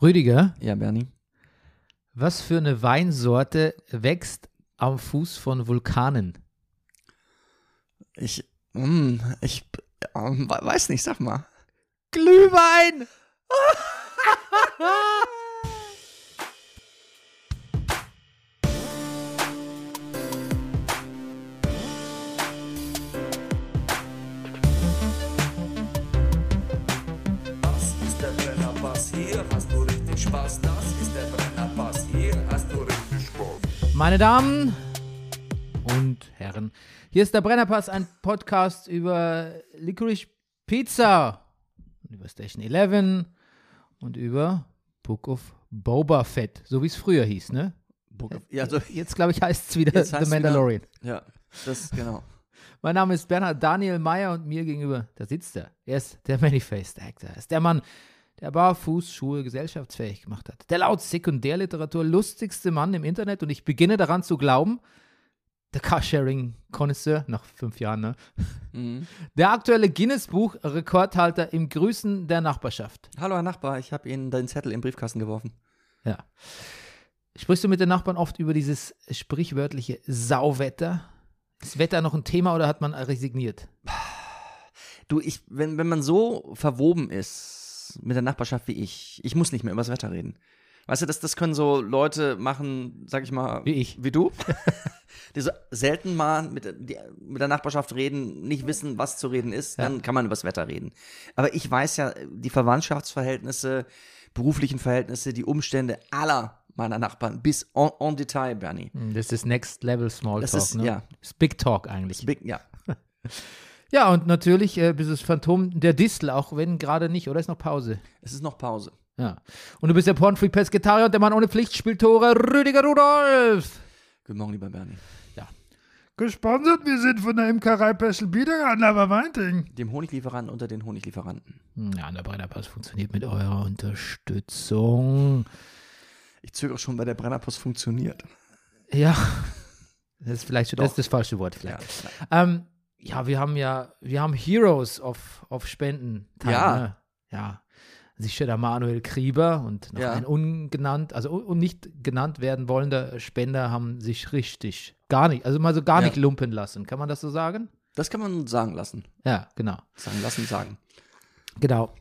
Rüdiger, Ja, Bernie. was für eine Weinsorte wächst am Fuß von Vulkanen? Ich, hm, ich ähm, we- weiß nicht, sag mal. Glühwein! Das ist der Brennerpass, hier hast du Spaß. Das ist der Brennerpass, hier hast du richtig Spaß. Meine Damen und Herren, hier ist der Brennerpass, ein Podcast über Licorice Pizza, und über Station 11 und über Book of Boba Fett, so wie es früher hieß, ne? Book of, ja, so, Jetzt, glaube ich, heißt es wieder The heißt's Mandalorian. ja, das, genau. Mein Name ist Bernhard Daniel Meyer und mir gegenüber, da sitzt er. Er ist der Manifest Actor. Er ist der Mann, der Barfußschuhe gesellschaftsfähig gemacht hat. Der laut Sekundärliteratur lustigste Mann im Internet und ich beginne daran zu glauben, der Carsharing-Konnoisseur, nach fünf Jahren, ne? Mhm. Der aktuelle Guinness-Buch-Rekordhalter im Grüßen der Nachbarschaft. Hallo, Herr Nachbar, ich habe Ihnen deinen Zettel im Briefkasten geworfen. Ja. Sprichst du mit den Nachbarn oft über dieses sprichwörtliche Sauwetter? Ist Wetter noch ein Thema oder hat man resigniert? Du, ich, wenn, wenn man so verwoben ist mit der Nachbarschaft wie ich, ich muss nicht mehr über das Wetter reden. Weißt du, das, das können so Leute machen, sag ich mal, Wie ich. Wie du, die so selten mal mit, der- die, mit der Nachbarschaft reden, nicht wissen, was zu reden ist, Ja. dann kann man über das Wetter reden. Aber ich weiß ja, die Verwandtschaftsverhältnisse, beruflichen Verhältnisse, die Umstände aller meiner Nachbarn bis en, en Detail, Bernie. Das ist Next Level Smalltalk. Das ist- ne? ja. Das ist Big Talk eigentlich. Big, ja. Ja, und natürlich äh, bist du das Phantom der Distel, auch wenn gerade nicht, oder ist noch Pause? Es ist noch Pause. Ja. Und du bist der Pornfree Pesketarier und der Mann ohne Pflichtspieltore, Rüdiger Rudolf. Guten Morgen, lieber Bernie. Gesponsert, wir sind von der Imkerei Peschel Biederer, aber Weinting. Dem Honiglieferanten unter den Honiglieferanten. Hm, Ja, der Brennerpass funktioniert mit eurer Unterstützung. Ich zögere schon, weil der Brennerpost funktioniert. Ja, das ist vielleicht schon das, das falsche Wort. Vielleicht. Ja. Ähm, ja, wir haben ja, wir haben Heroes of, of Spenden. Ja. Ne? Ja. Sicher der Manuel Krieber und noch Ja. ein ungenannt, also un- und nicht genannt werden wollender Spender haben sich richtig gar nicht, also mal so gar Ja. nicht lumpen lassen. Kann man das so sagen? Das kann man sagen lassen. Ja, genau. Sagen lassen, sagen. Genau.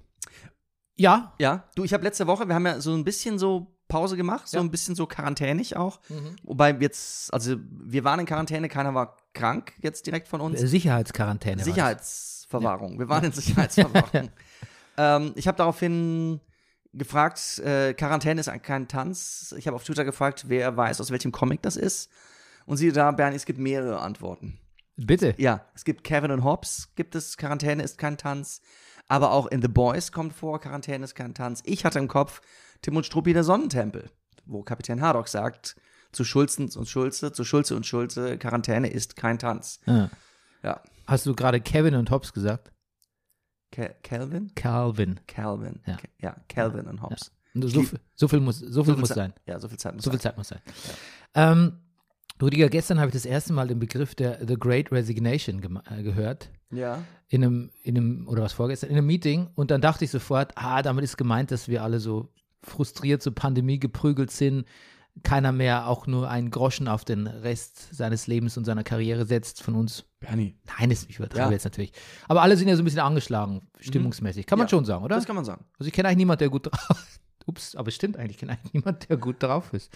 Ja. Ja, du, ich habe letzte Woche, wir haben ja so ein bisschen so Pause gemacht, so Ja. ein bisschen so quarantänig auch. Wobei jetzt, also wir waren in Quarantäne, keiner war krank jetzt direkt von uns. Sicherheitsquarantäne. Sicherheitsverwahrung. Wir waren in Sicherheitsverwahrung. ähm, ich habe daraufhin gefragt, äh, Quarantäne ist kein Tanz. Ich habe auf Twitter gefragt, wer weiß, aus welchem Comic das ist. Und siehe da, Bernie, es gibt mehrere Antworten. Bitte. Ja, es gibt Kevin und Hobbs, gibt es Quarantäne ist kein Tanz. Aber auch in The Boys kommt vor, Quarantäne ist kein Tanz. Ich hatte im Kopf Tim und Struppi der Sonnentempel, wo Kapitän Haddock sagt, zu Schulzens und Schulze, zu Schulze und Schulze, Quarantäne ist kein Tanz. Ja. Ja. Hast du gerade Kevin und Hobbs gesagt? Ke Calvin? Calvin. Calvin. Ja. Ke- Ja, Calvin und Hobbs. Und So, viel- so viel muss, so viel muss Zeit- sein. Ja, so viel Zeit muss So viel sein. Zeit muss sein. Ähm, Rüdiger, gestern habe ich das erste Mal den Begriff der The Great Resignation äh, gehört. Ja. In einem, in einem, oder was vorgestern, in einem Meeting. Und dann dachte ich sofort, ah, damit ist gemeint, dass wir alle so frustriert zur Pandemie geprügelt sind. Keiner mehr auch nur einen Groschen auf den Rest seines Lebens und seiner Karriere setzt von uns. Bernie. Nein, ist ich übertreibe Ja. jetzt natürlich. Aber alle sind ja so ein bisschen angeschlagen, stimmungsmäßig. Kann man Ja, schon sagen, oder? Das kann man sagen. Also ich kenne eigentlich niemanden, der gut drauf Ups, aber es stimmt eigentlich, ich kenne eigentlich niemanden, der gut drauf ist.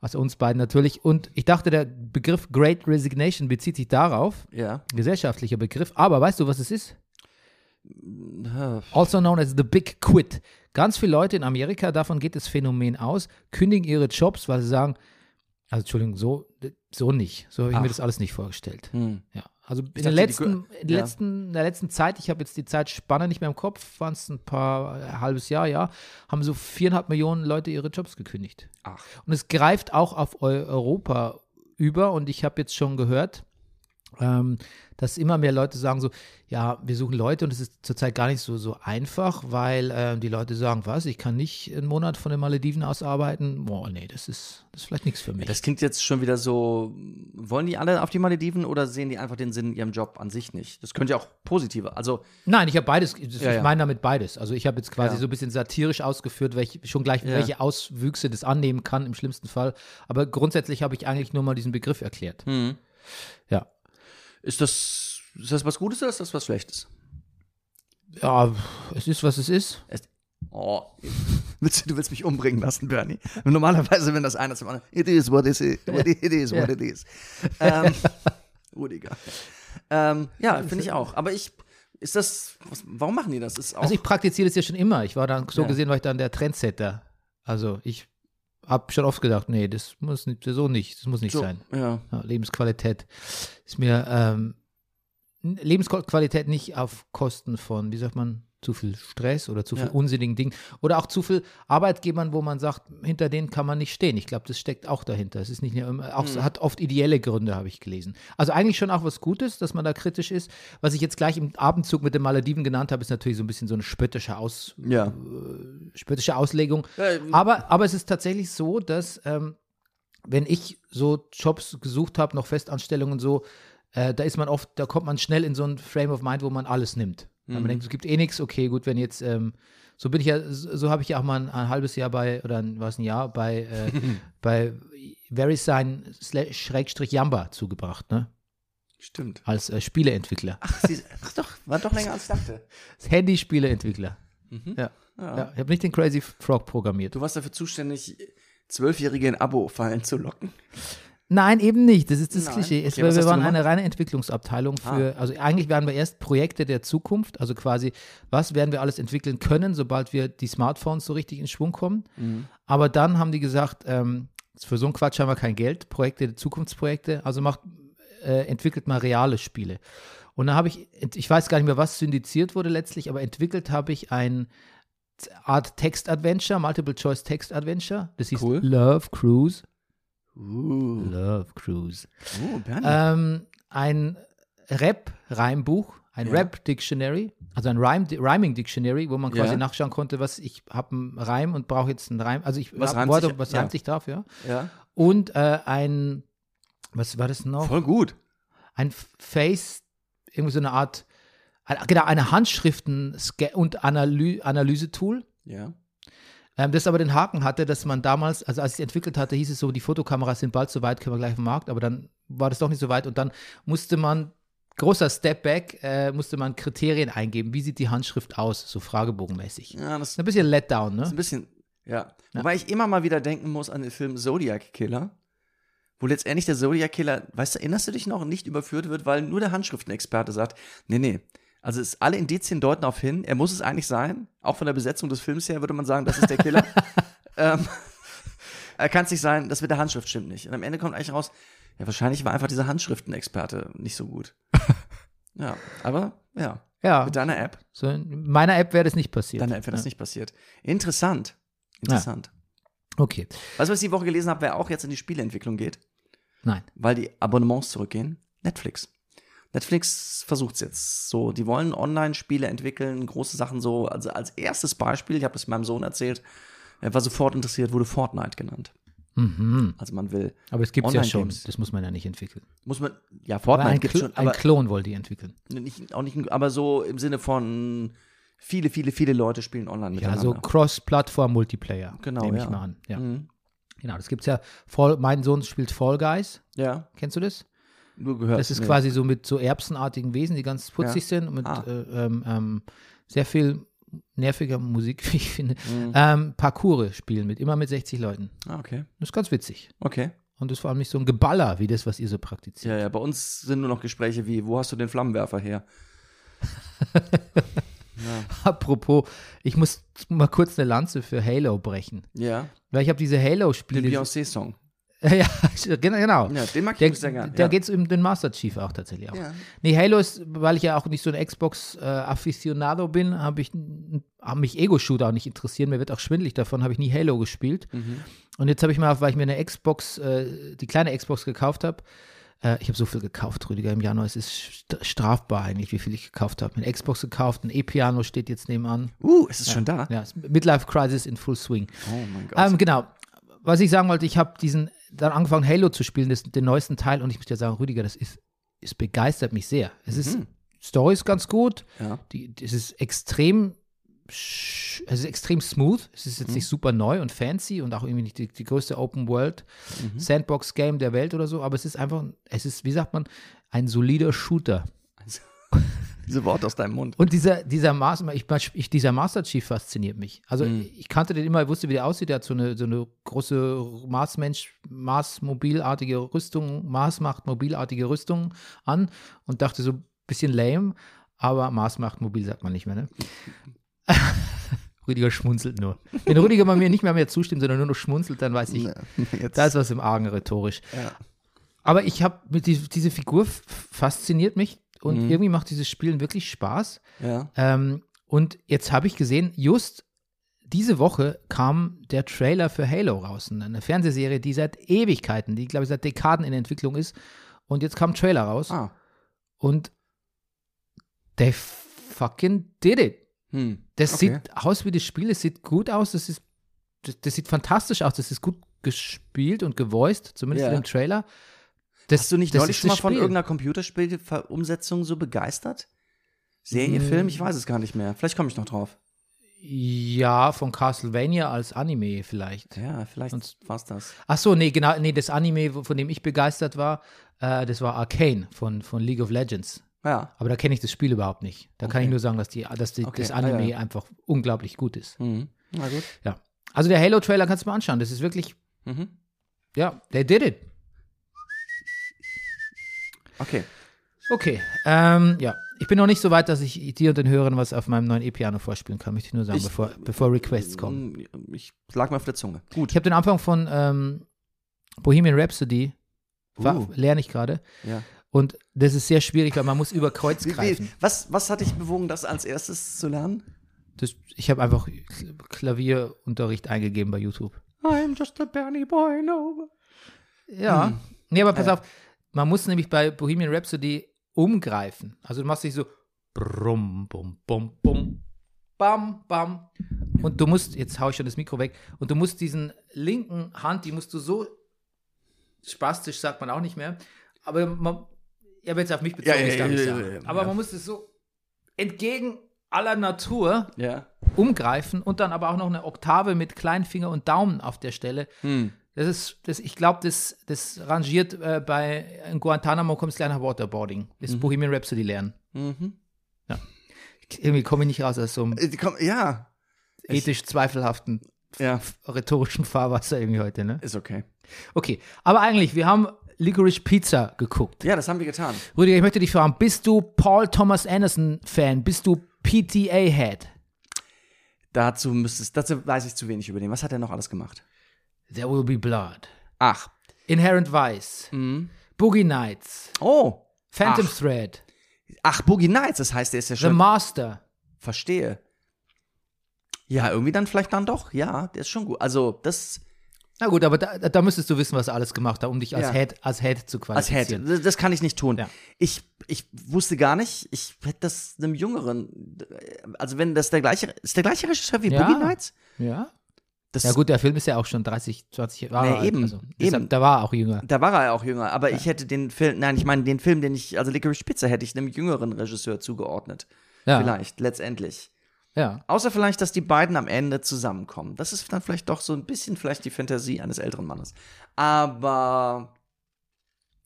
Also uns beiden natürlich. Und ich dachte, der Begriff Great Resignation bezieht sich darauf, Ja. gesellschaftlicher Begriff. Aber weißt du, was es ist? Äh, Also known as the Big Quit. Ganz viele Leute in Amerika, davon geht das Phänomen aus, kündigen ihre Jobs, weil sie sagen, also Entschuldigung, so, so nicht. So habe ich mir Ach. das alles nicht vorgestellt. Hm. Ja, also in der, letzten, in, der ja. letzten, der letzten Zeit, ich habe jetzt die Zeitspanne nicht mehr im Kopf, waren es ein paar, ein halbes Jahr, ja, haben so viereinhalb Millionen Leute ihre Jobs gekündigt. Ach. Und es greift auch auf Eu Europa über und ich habe jetzt schon gehört, ähm, dass immer mehr Leute sagen so, ja, wir suchen Leute und es ist zurzeit gar nicht so, so einfach, weil ähm, die Leute sagen, was, ich kann nicht einen Monat von den Malediven aus arbeiten. Boah, nee, das ist, das ist vielleicht nichts für mich. Das klingt jetzt schon wieder so, wollen die alle auf die Malediven oder sehen die einfach den Sinn in ihrem Job an sich nicht? Das könnte ja auch positive, also Nein, ich habe beides, ich Ja, ja. meine damit beides. Also ich habe jetzt quasi Ja. so ein bisschen satirisch ausgeführt, welche, schon gleich, welche Auswüchse das annehmen kann im schlimmsten Fall. Aber grundsätzlich habe ich eigentlich nur mal diesen Begriff erklärt. hm. Ja. Ist das, ist das was Gutes oder ist das was Schlechtes? Ja, es ist, was es ist. Oh, willst du, du willst mich umbringen lassen, Bernie. Normalerweise, wenn das einer zum anderen, it is what it is, what it is, what it is. Ähm, Rudiger. Ähm, ja, finde ich auch. Aber ich, ist das, was, warum machen die das? Ist auch, Also ich praktiziere das ja schon immer. Ich war dann, so Ja. gesehen, war ich dann der Trendsetter. Also ich habe schon oft gedacht, nee, das muss nicht, so nicht, das muss nicht so, sein. ja. Ja, Lebensqualität ist mir ähm, Lebensqualität nicht auf Kosten von, wie sagt man, zu viel Stress oder zu viel Ja. unsinnigen Dingen oder auch zu viel Arbeitgebern, wo man sagt, hinter denen kann man nicht stehen. Ich glaube, das steckt auch dahinter. Es ist nicht nur immer, auch, Mhm. hat oft ideelle Gründe, habe ich gelesen. Also eigentlich schon auch was Gutes, dass man da kritisch ist. Was ich jetzt gleich im Abendzug mit den Malediven genannt habe, ist natürlich so ein bisschen so eine spöttische Aus, Ja. spöttische Auslegung. Ja, Aber, aber es ist tatsächlich so, dass ähm, wenn ich so Jobs gesucht habe, noch Festanstellungen und so, äh, da ist man oft, da kommt man schnell in so ein Frame of Mind, wo man alles nimmt. Weil man denkt, es gibt eh nichts, okay, gut, wenn jetzt, ähm, so bin ich ja, so, habe ich ja auch mal ein, ein halbes Jahr bei, oder ein, was ein Jahr bei, äh, bei VeriSign Schrägstrich Yamba zugebracht, ne? Stimmt. Als äh, Spieleentwickler. Ach, sie, ach doch, war doch länger als ich dachte. Als Handy-Spieleentwickler. Ja. Ja. ja. Ich habe nicht den Crazy Frog programmiert. Du warst dafür zuständig, Zwölfjährige in Abo-Fallen zu locken. Nein, eben nicht. Das ist das Nein. Klischee. Es, Okay, wir waren eine reine Entwicklungsabteilung für, also eigentlich waren wir erst Projekte der Zukunft, also quasi, was werden wir alles entwickeln können, sobald wir die Smartphones so richtig in Schwung kommen. Aber dann haben die gesagt, ähm, für so einen Quatsch haben wir kein Geld, Projekte, Zukunftsprojekte, also macht, äh, entwickelt mal reale Spiele. Und da habe ich, ich weiß gar nicht mehr, was syndiziert wurde letztlich, aber entwickelt habe ich ein Art Text-Adventure, Multiple-Choice-Text-Adventure. Das hieß Cool. Love Cruise. Love Cruise. Bernie. Ähm, ein Rap-Reimbuch, ein Ja. Rap-Dictionary, also ein Rhyme Rhyming-Dictionary, wo man quasi Ja. nachschauen konnte, was ich habe einen Reim und brauche jetzt einen Reim. Also ich Was reimt sich- was ja. reimt sich drauf, ja. ja, Und äh, ein, was war das noch? voll gut. Ein Face, irgendwie so eine Art, genau, eine Handschriften- und Analy Analyse-Tool. Ja. Ähm, das aber den Haken hatte, dass man damals, also als ich es entwickelt hatte, hieß es so, die Fotokameras sind bald so weit, können wir gleich auf den Markt, aber dann war das doch nicht so weit und dann musste man, großer Step back, äh, musste man Kriterien eingeben. Wie sieht die Handschrift aus, so fragebogenmäßig. Ja, das Ein bisschen Letdown, ist ne? ein bisschen, ja. Wobei ich immer mal wieder denken muss an den Film Zodiac Killer, wo letztendlich der Zodiac Killer, weißt du, erinnerst du dich noch, nicht überführt wird, weil nur der Handschriftenexperte sagt, nee, nee. Also es, alle Indizien deuten darauf hin, er muss es eigentlich sein. Auch von der Besetzung des Films her würde man sagen, das ist der Killer. ähm, er kann es nicht sein, das mit der Handschrift stimmt nicht. Und am Ende kommt eigentlich raus, ja, wahrscheinlich war einfach dieser Handschriftenexperte nicht so gut. ja, aber ja, Ja, mit deiner App, so in meiner App wäre das nicht passiert. deiner App wäre das ja. nicht passiert. Interessant. Interessant. Okay, Weißt du, was ich die Woche gelesen habe, wer auch jetzt in die Spieleentwicklung geht? nein. Weil die Abonnements zurückgehen? Netflix. Netflix versucht es jetzt. So, die wollen Online-Spiele entwickeln, große Sachen so. Also als erstes Beispiel, ich habe das meinem Sohn erzählt, er war sofort interessiert, wurde Fortnite genannt. Mhm. Also man will, Aber es gibt es ja schon, das muss man ja nicht entwickeln. muss man, ja, Fortnite ein, gibt schon, ein aber Klon wollte die entwickeln. nicht, auch nicht, aber so im Sinne von viele, viele, viele Leute spielen online Ja, miteinander. so Cross-Plattform-Multiplayer. Genau, Nehme ich ja. mal an. Ja. Mhm. Genau, das gibt's ja. Fall, mein Sohn spielt Fall Guys. Ja, Kennst du das? Nur gehört. Das ist nee. quasi so mit so erbsenartigen Wesen, die ganz putzig sind und mit Ah. äh, ähm, ähm, sehr viel nerviger Musik, wie ich finde. Mhm. Ähm, Parcours spielen mit, immer mit 60 Leuten. Ah, okay. Das ist ganz witzig. Okay. Und das ist vor allem nicht so ein Geballer wie das, was ihr so praktiziert. Ja, ja, bei uns sind nur noch Gespräche wie, wo hast du den Flammenwerfer her? Apropos, ich muss mal kurz eine Lanze für Halo brechen. Ja, Weil ich habe diese den Halo-Spiele. Beyoncé-Song. ja, genau. Ja, den mag ich Der, sehr gern. da ja. geht es um den Master Chief auch tatsächlich auch. Ja. Nee, Halo ist, weil ich ja auch nicht so ein Xbox-Afficionado bin, habe ich haben mich Ego-Shooter auch nicht interessieren. Mir wird auch schwindelig davon, habe ich nie Halo gespielt. Mhm. Und jetzt habe ich mal, weil ich mir eine Xbox, äh, die kleine Xbox gekauft habe, Äh, ich habe so viel gekauft, Rüdiger, im Januar. Es ist st- strafbar eigentlich, wie viel ich gekauft habe. Eine Xbox gekauft, ein E-Piano steht jetzt nebenan. Uh, ist es schon da? Ja, Midlife Crisis in Full Swing. Oh mein Gott. Ähm, genau. Was ich sagen wollte, ich habe diesen dann angefangen, Halo zu spielen, das, den neuesten Teil, und ich muss dir sagen, Rüdiger, das ist, es begeistert mich sehr. Es ist, Story ist ganz gut, ja. die, es ist extrem, es ist extrem smooth, es ist jetzt nicht super neu und fancy und auch irgendwie nicht die, die größte Open World Sandbox Game der Welt oder so, aber es ist einfach, es ist, wie sagt man, ein solider Shooter. Diese Worte aus deinem Mund. Und dieser, dieser, Master, ich, ich, dieser Master Chief fasziniert mich. Also ich kannte den immer, ich wusste, wie der aussieht. Der hat so eine, so eine große Marsmensch, Mars-mobilartige Rüstung, Marsmacht mobilartige Rüstung an und dachte so ein bisschen lame, aber Marsmacht mobil sagt man nicht mehr, ne? Rüdiger schmunzelt nur. Wenn Rüdiger bei mir nicht mehr, mehr zustimmt, sondern nur noch schmunzelt, dann weiß ich, Jetzt, da ist was im Argen rhetorisch. ja. Aber ich habe diese Figur fasziniert mich und Mhm. irgendwie macht dieses Spielen wirklich Spaß. ja. Ähm, und jetzt habe ich gesehen, just diese Woche kam der Trailer für Halo raus. Eine Fernsehserie, die seit Ewigkeiten, die glaube ich seit Dekaden in Entwicklung ist. Und jetzt kam ein Trailer raus. Ah. Und they fucking did it. Hm. Das Okay. sieht aus wie das Spiel, es sieht gut aus, das, ist, das, das sieht fantastisch aus, das ist gut gespielt und gevoiced, zumindest in dem Trailer. Das, Hast du nicht neulich schon mal von irgendeiner Computerspielumsetzung so begeistert? Serie, Mm. Film? Ich weiß es gar nicht mehr. Vielleicht komme ich noch drauf. Ja, von Castlevania als Anime vielleicht. Ja, vielleicht war es das. Ach so, nee, genau, nee, das Anime, von dem ich begeistert war, äh, das war Arcane von, von League of Legends. Ja. Aber da kenne ich das Spiel überhaupt nicht. Da kann Okay. ich nur sagen, dass, die, dass die, Okay, das ah, Anime ja. einfach unglaublich gut ist. Mhm. Na gut. Ja. Also der Halo-Trailer kannst du mal anschauen. Das ist wirklich, Mhm. ja, they did it. Okay. Okay, ähm, ja. Ich bin noch nicht so weit, dass ich dir und den Hörern was auf meinem neuen E-Piano vorspielen kann, möchte ich nur sagen, Ich- bevor, bevor Requests kommen. Mm, Ich lag mir auf der Zunge. Gut. Ich habe den Anfang von ähm, Bohemian Rhapsody, Uh. lerne ich gerade. Ja. Und das ist sehr schwierig, weil man muss über Kreuz greifen. was, was hat dich bewogen, das als erstes zu lernen? Das, ich habe einfach Kl- Klavierunterricht eingegeben bei YouTube. I'm just a Bernie Boy, no. Ja. Hm. Nee, aber pass Ja. auf, man muss nämlich bei Bohemian Rhapsody umgreifen. Also du machst dich so brumm, bum, bum, bum, bam, bam. Und du musst, jetzt hau ich schon das Mikro weg, und du musst diesen linken Hand, die musst du so spastisch, sagt man auch nicht mehr, aber man, ja, wenn es auf mich bezogen Ja, ich ja, sagen. ja, ja. Aber man muss es so entgegen aller Natur umgreifen und dann aber auch noch eine Oktave mit Kleinfinger und Daumen auf der Stelle. Hm. Das ist, das, ich glaube, das, das rangiert äh, bei in Guantanamo kommst du gleich nach Waterboarding. Das Bohemian Rhapsody lernen. Mhm. Irgendwie komme ich nicht raus aus so einem Äh, Ja. ethisch zweifelhaften Ja. rhetorischen Fahrwasser irgendwie heute, ne? Ist okay. Okay, aber eigentlich, wir haben Licorice Pizza geguckt. Ja, das haben wir getan. Rüdiger, ich möchte dich fragen, bist du Paul Thomas Anderson Fan? Bist du PTA Head? Dazu müsstest, dazu weiß ich zu wenig über den. Was hat er noch alles gemacht? There will be blood. Ach. Inherent Vice. Mhm. Boogie Nights. Oh. Phantom Ach. Thread. Ach, Boogie Nights, das heißt, der ist ja The schon. Master. Verstehe. Ja, irgendwie dann vielleicht dann doch. Ja, der ist schon gut. Also, das Na gut, aber da, da müsstest du wissen, was er alles gemacht hat, um dich als Ja. Head, als Head zu als Head. qualifizieren. Das, das kann ich nicht tun. Ja. Ich, ich wusste gar nicht, ich hätte das einem Jüngeren, also wenn das der gleiche, ist der gleiche Regisseur wie Ja. Boogie Nights? Ja. Das, Ja gut, der Film ist ja auch schon 30, 20 Jahre Nee, alt. eben, Also, eben. Da war er auch jünger. Da war er ja auch jünger, aber ich hätte den Film, nein, ich meine den Film, den ich, also Licorice Pizza hätte ich einem jüngeren Regisseur zugeordnet. Ja. Vielleicht, letztendlich. Ja. Außer vielleicht, dass die beiden am Ende zusammenkommen. Das ist dann vielleicht doch so ein bisschen vielleicht die Fantasie eines älteren Mannes. Aber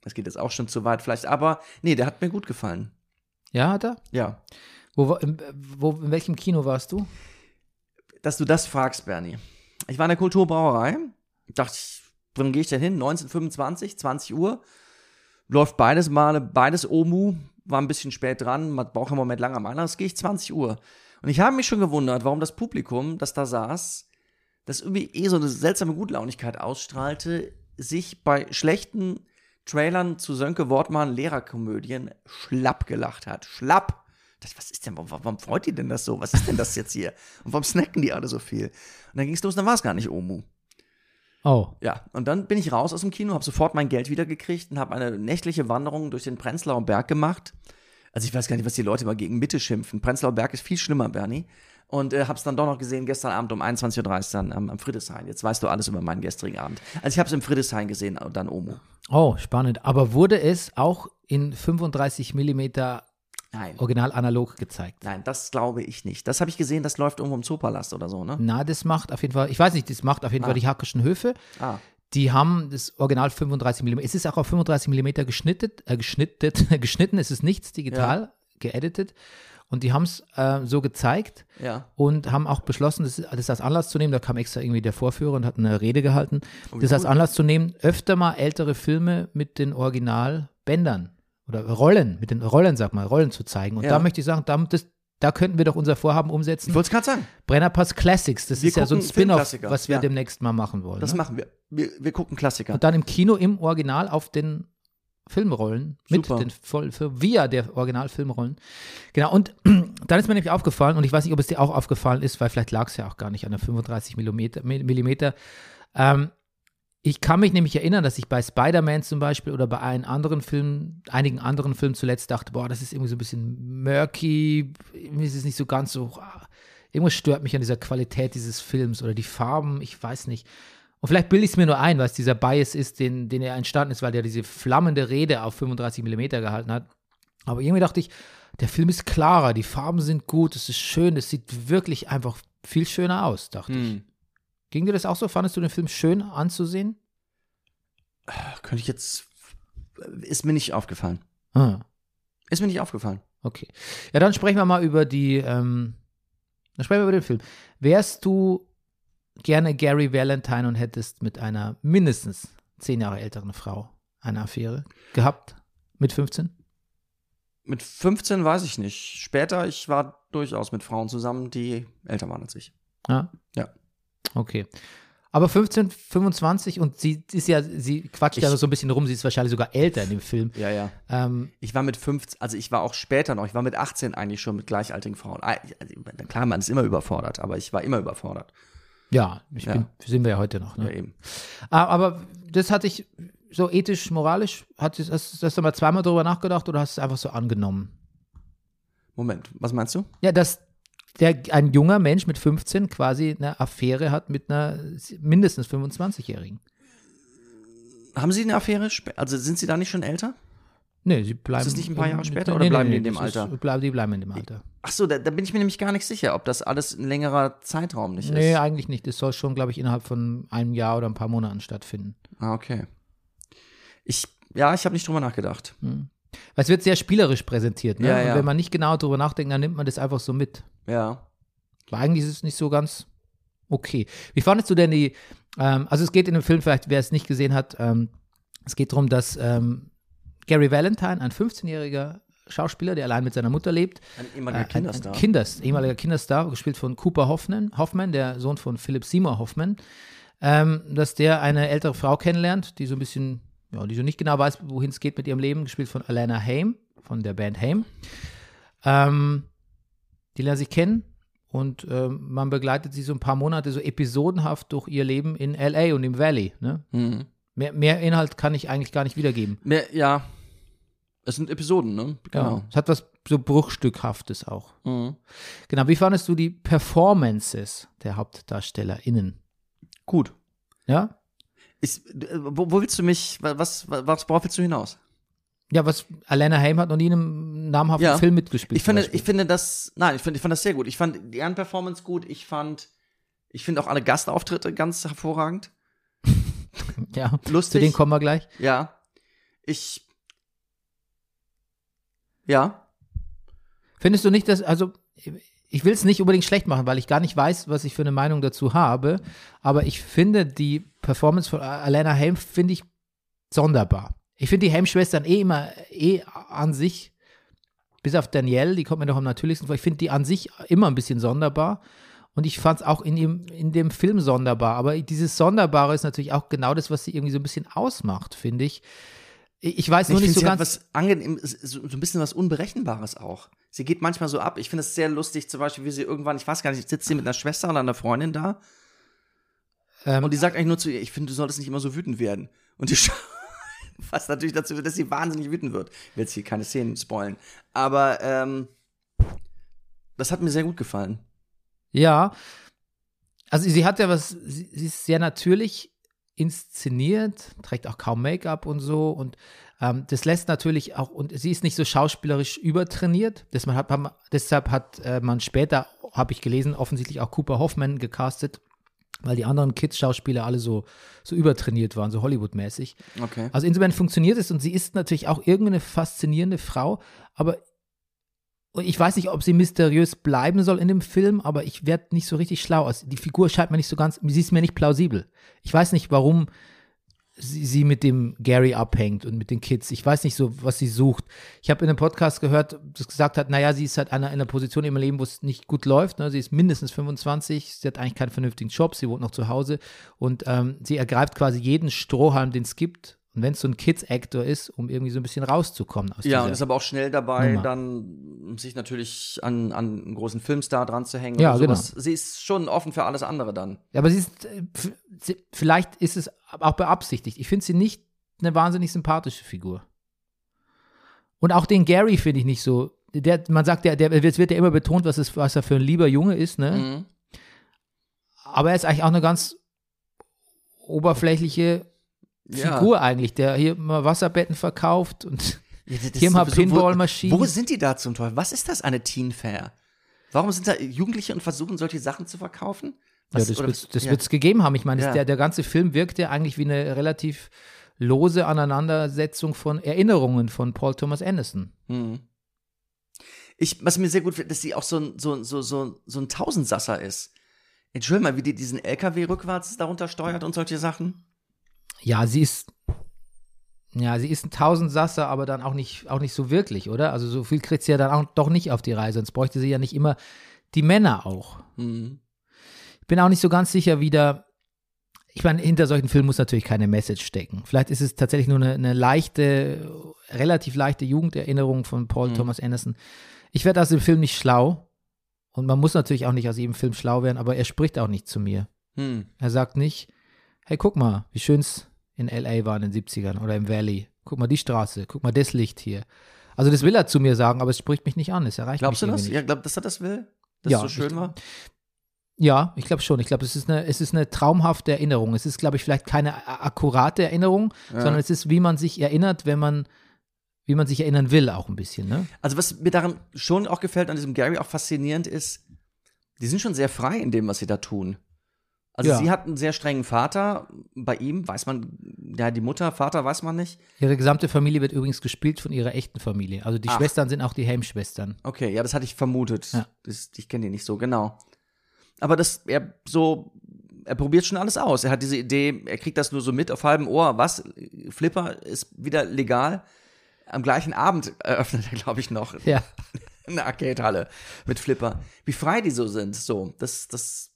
das geht jetzt auch schon zu weit vielleicht. Aber nee, der hat mir gut gefallen. Ja, hat er? Ja. Wo, in, wo, in welchem Kino warst du? Dass du das fragst, Bernie. Ich war in der Kulturbrauerei. Dachte ich, wann gehe ich denn hin? 1925, 20 Uhr. Läuft beides Male, beides Omu. War ein bisschen spät dran. Man braucht im Moment lange meiner. Das gehe ich 20 Uhr. Und ich habe mich schon gewundert, warum das Publikum, das da saß, das irgendwie eh so eine seltsame Gutlaunigkeit ausstrahlte, sich bei schlechten Trailern zu Sönke Wortmann Lehrerkomödien schlapp gelacht hat. Schlapp. Das, was ist denn, warum, warum freut ihr denn das so? Was ist denn das jetzt hier? Und warum snacken die alle so viel? Und dann ging es los, dann war es gar nicht Omu. Oh. Ja, und dann bin ich raus aus dem Kino, habe sofort mein Geld wiedergekriegt und habe eine nächtliche Wanderung durch den Prenzlauer Berg gemacht. Also ich weiß gar nicht, was die Leute mal gegen Mitte schimpfen. Prenzlauer Berg ist viel schlimmer, Bernie. Und äh, habe es dann doch noch gesehen gestern Abend um 21.30 Uhr dann am, am Friedrichshain. Jetzt weißt du alles über meinen gestrigen Abend. Also ich habe es im Friedrichshain gesehen und dann Omo. Oh, spannend. Aber wurde es auch in 35 Millimeter Nein. original analog gezeigt? Nein, das glaube ich nicht. Das habe ich gesehen, das läuft irgendwo im Zoopalast oder so, ne? Na, das macht auf jeden Fall, ich weiß nicht, das macht auf jeden Ah. Fall die Hackischen Höfe. Ah. Die haben das Original 35 mm. Es ist auch auf 35 mm geschnittet, äh, geschnittet, geschnitten. Es ist nichts digital geeditet. Und die haben es äh, so gezeigt Ja. und haben auch beschlossen, das, das als Anlass zu nehmen. Da kam extra irgendwie der Vorführer und hat eine Rede gehalten. Oh, das als cool. Anlass zu nehmen, öfter mal ältere Filme mit den Originalbändern oder Rollen, mit den Rollen, sag mal, Rollen zu zeigen. Und Ja. da möchte ich sagen, da, das, da könnten wir doch unser Vorhaben umsetzen. Ich wollte es gerade sagen. Brennerpass Classics, das Wir ist ja so ein Spin-off, was wir ja. demnächst mal machen wollen. Das ne? machen wir. wir. Wir gucken Klassiker. Und dann im Kino im Original auf den Filmrollen mit Super. den voll für via der Originalfilmrollen. Genau und dann ist mir nämlich aufgefallen und ich weiß nicht, ob es dir auch aufgefallen ist, weil vielleicht lag es ja auch gar nicht an der 35 Millimeter. Millimeter. Ähm, ich kann mich nämlich erinnern, dass ich bei Spider-Man zum Beispiel oder bei einem anderen Film, einigen anderen Filmen zuletzt dachte, boah, das ist irgendwie so ein bisschen murky, irgendwie ist es nicht so ganz so, irgendwas stört mich an dieser Qualität dieses Films oder die Farben, ich weiß nicht. Und vielleicht bilde ich es mir nur ein, was dieser Bias ist, den, den er entstanden ist, weil der diese flammende Rede auf 35 Millimeter gehalten hat. Aber irgendwie dachte ich, der Film ist klarer, die Farben sind gut, es ist schön, es sieht wirklich einfach viel schöner aus, dachte ich. Ging dir das auch so? Fandest du den Film schön anzusehen? Könnte ich jetzt. Ist mir nicht aufgefallen. Ah, Ist mir nicht aufgefallen. okay. Ja, dann sprechen wir mal über die, ähm, dann sprechen wir über den Film. Wärst du gerne Gary Valentine und hättest mit einer mindestens zehn Jahre älteren Frau eine Affäre gehabt? Mit 15? Mit 15 weiß ich nicht. Später, ich war durchaus mit Frauen zusammen, die älter waren als ich. Ja? Ja. Okay. Aber 15, 25 und sie ist ja, sie quatscht ja Ich- so ein bisschen rum, sie ist wahrscheinlich sogar älter in dem Film. Ja, ja. Ähm, Ich war mit 15, also ich war auch später noch, ich war mit 18 eigentlich schon mit gleichaltrigen Frauen. Ah, Also, klar, man ist immer überfordert, aber ich war immer überfordert. ja, ich Ja. bin, sind wir ja heute noch. Ne? Ja, eben. Ah, Aber das hatte ich so ethisch, moralisch, hat, hast, hast du mal zweimal drüber nachgedacht oder hast du es einfach so angenommen? Moment, was meinst du? Ja, dass der, ein junger Mensch mit 15 quasi eine Affäre hat mit einer mindestens 25-Jährigen. Haben Sie eine Affäre? Also sind Sie da nicht schon älter? Nee, sie bleiben. Ist das nicht ein paar Jahre später nee, oder nee, bleiben nee, die in dem das ist- Alter? Bleiben, die bleiben in dem Alter. Ach so, da, da bin ich mir nämlich gar nicht sicher, ob das alles ein längerer Zeitraum nicht Nee, ist. eigentlich nicht. Das soll schon, glaube ich, innerhalb von einem Jahr oder ein paar Monaten stattfinden. Ah, okay. Ich, ja, ich habe nicht drüber nachgedacht. Weil es wird sehr spielerisch präsentiert. Ne? Ja, Und ja. wenn man nicht genau drüber nachdenkt, dann nimmt man das einfach so mit. Ja. Aber eigentlich ist es nicht so ganz okay. Wie fandest du denn die, ähm, also es geht in dem Film, vielleicht wer es nicht gesehen hat, ähm, es geht darum, dass ähm, Gary Valentine, ein 15-jähriger Schauspieler, der allein mit seiner Mutter lebt, Ein äh, ehemaliger ein- Kinderstar. Ein Kinders, ehemaliger Kinderstar, gespielt von Cooper Hoffman, Hoffman, der Sohn von Philip Seymour Hoffman, ähm, dass der eine ältere Frau kennenlernt, die so ein bisschen, ja, die so nicht genau weiß, wohin es geht mit ihrem Leben, gespielt von Alana Haim, von der Band Haim. Ähm, die lernen sich kennen und ähm, man begleitet sie so ein paar Monate so episodenhaft durch ihr Leben in L.A. und im Valley. Ne? Mhm. Mehr, mehr Inhalt kann ich eigentlich gar nicht wiedergeben. Ne, ja. Es sind Episoden, ne? Ja. Es hat was so Bruchstückhaftes auch. Mhm. Genau, wie fandest du die Performances der HauptdarstellerInnen? Gut. Ja? Ist, äh, wo, wo willst du mich, wa- was, wa- was, worauf willst du hinaus? Ja, was Alana Haim hat noch nie in einem namhaften Ja. Film mitgespielt. Ich finde, ich finde das, nein, ich finde, ich fand das sehr gut. Ich fand deren Performance gut. Ich fand, ich finde auch alle Gastauftritte ganz hervorragend. ja, zu Lustig. denen kommen wir gleich. Ja. Ich, ja. Findest du nicht, dass, also ich will es nicht unbedingt schlecht machen, weil ich gar nicht weiß, was ich für eine Meinung dazu habe, aber ich finde die Performance von Alana Haim finde ich sonderbar. Ich finde die Haim-Schwestern eh immer, eh an sich, bis auf Danielle, die kommt mir doch am natürlichsten vor, ich finde die an sich immer ein bisschen sonderbar. Und ich fand es auch in, ihm, in dem Film sonderbar. Aber dieses Sonderbare ist natürlich auch genau das, was sie irgendwie so ein bisschen ausmacht, finde ich. Ich weiß nur ich nicht so ganz. was angenehm, so, ein bisschen was Unberechenbares auch. Sie geht manchmal so ab. Ich finde es sehr lustig, zum Beispiel, wie sie irgendwann, ich weiß gar nicht, sitzt sie mit einer Schwester oder einer Freundin da? Ähm, Und die sagt eigentlich nur zu ihr, ich finde, du solltest nicht immer so wütend werden. Und die scha- was natürlich dazu führt, dass sie wahnsinnig wütend wird. Ich will jetzt hier keine Szenen spoilen. Aber ähm, das hat mir sehr gut gefallen. Ja. Also sie hat ja was, sie, sie ist sehr natürlich inszeniert, trägt auch kaum Make-up und so und ähm, das lässt natürlich auch, und sie ist nicht so schauspielerisch übertrainiert, deshalb hat, haben- deshalb hat äh, man später, habe ich gelesen, offensichtlich auch Cooper Hoffman gecastet, weil die anderen Kids-Schauspieler alle so, so übertrainiert waren, so Hollywood-mäßig. Okay. Also insofern funktioniert es und sie ist natürlich auch irgendeine faszinierende Frau, aber ich weiß nicht, ob sie mysteriös bleiben soll in dem Film, aber ich werde nicht so richtig schlau aus. Die Figur scheint mir nicht so ganz, sie ist mir nicht plausibel. Ich weiß nicht, warum sie, sie mit dem Gary abhängt und mit den Kids. Ich weiß nicht so, was sie sucht. Ich habe in einem Podcast gehört, das gesagt hat, naja, sie ist halt einer in einer Position ihrem Leben, wo es nicht gut läuft. Ne? Sie ist mindestens 25, sie hat eigentlich keinen vernünftigen Job, sie wohnt noch zu Hause und ähm, sie ergreift quasi jeden Strohhalm, den es gibt. Und wenn es so ein Kids-Actor ist, um irgendwie so ein bisschen rauszukommen aus Ja, und ist aber auch schnell dabei, Nummer. dann sich natürlich an, an einen großen Filmstar dran zu hängen. Ja, sowas. genau. Sie ist schon offen für alles andere dann. Ja, aber sie ist, äh, vielleicht ist es auch beabsichtigt. Ich finde sie nicht eine wahnsinnig sympathische Figur. Und auch den Gary finde ich nicht so. Der, man sagt ja, der, es wird ja immer betont, was, es, was er für ein lieber Junge ist, ne? Mhm. Aber er ist eigentlich auch eine ganz oberflächliche Ja. Figur eigentlich, der hier immer Wasserbetten verkauft und Ja, das hier mal Pinballmaschinen. Wo, sind die da zum Teufel? Was ist das, eine Teen Fair? Warum sind da Jugendliche und versuchen, solche Sachen zu verkaufen? Ja, Was- das oder- wird es ja. wird's gegeben haben. Ich meine, Ja. das- der, der ganze Film wirkt ja eigentlich wie eine relativ lose Aneinandersetzung von Erinnerungen von Paul Thomas Anderson. Hm. Ich, was mir sehr gut gefällt, dass sie auch so ein, so, so, so, so ein Tausendsasser ist. Entschuldigung mal, wie die diesen LKW rückwärts darunter steuert und solche Sachen. Ja, sie ist. Ja, sie ist ein Tausendsasser, aber dann auch nicht, auch nicht so wirklich, oder? Also so viel kriegt sie ja dann auch doch nicht auf die Reihe, sonst bräuchte sie ja nicht immer die Männer auch. Hm. Ich bin auch nicht so ganz sicher, wie da. Ich meine, hinter solchen Filmen muss natürlich keine Message stecken. Vielleicht ist es tatsächlich nur eine, eine leichte, relativ leichte Jugenderinnerung von Paul Mhm. Thomas Anderson. Ich werde aus dem Film nicht schlau. Und man muss natürlich auch nicht aus jedem Film schlau werden, aber er spricht auch nicht zu mir. Hm. Er sagt nicht, hey, guck mal, wie schön es in L.A. war in den 70ern oder im Valley. Guck mal die Straße, guck mal das Licht hier. Also das will er zu mir sagen, aber es spricht mich nicht an, es erreicht Glaubst mich du das? irgendwie Ja, nicht. glaub, dass er das will? Dass Ja, es so schön ich- war? Ja, ich glaube schon. Ich glaube, es ist eine, es ist eine traumhafte Erinnerung. Es ist, glaube ich, vielleicht keine akkurate Erinnerung, Ja. sondern es ist, wie man sich erinnert, wenn man, wie man sich erinnern will, auch ein bisschen, ne? Also, was mir daran schon auch gefällt, an diesem Gary auch faszinierend ist, die sind schon sehr frei in dem, was sie da tun. Also, Ja. sie hat einen sehr strengen Vater. Bei ihm weiß man, ja, die Mutter, Vater weiß man nicht. Ihre gesamte Familie wird übrigens gespielt von ihrer echten Familie. Also die Ach. Schwestern sind auch die Helm-Schwestern. Okay, ja, das hatte ich vermutet. Ja. Das, ich kenne die nicht so, genau. Aber das, er so, er probiert schon alles aus. Er hat diese Idee, er kriegt das nur so mit auf halbem Ohr. Was? Flipper ist wieder legal. Am gleichen Abend eröffnet er, glaube ich, noch Ja. eine Arcade-Halle mit Flipper. Wie frei die so sind, so. Das, das,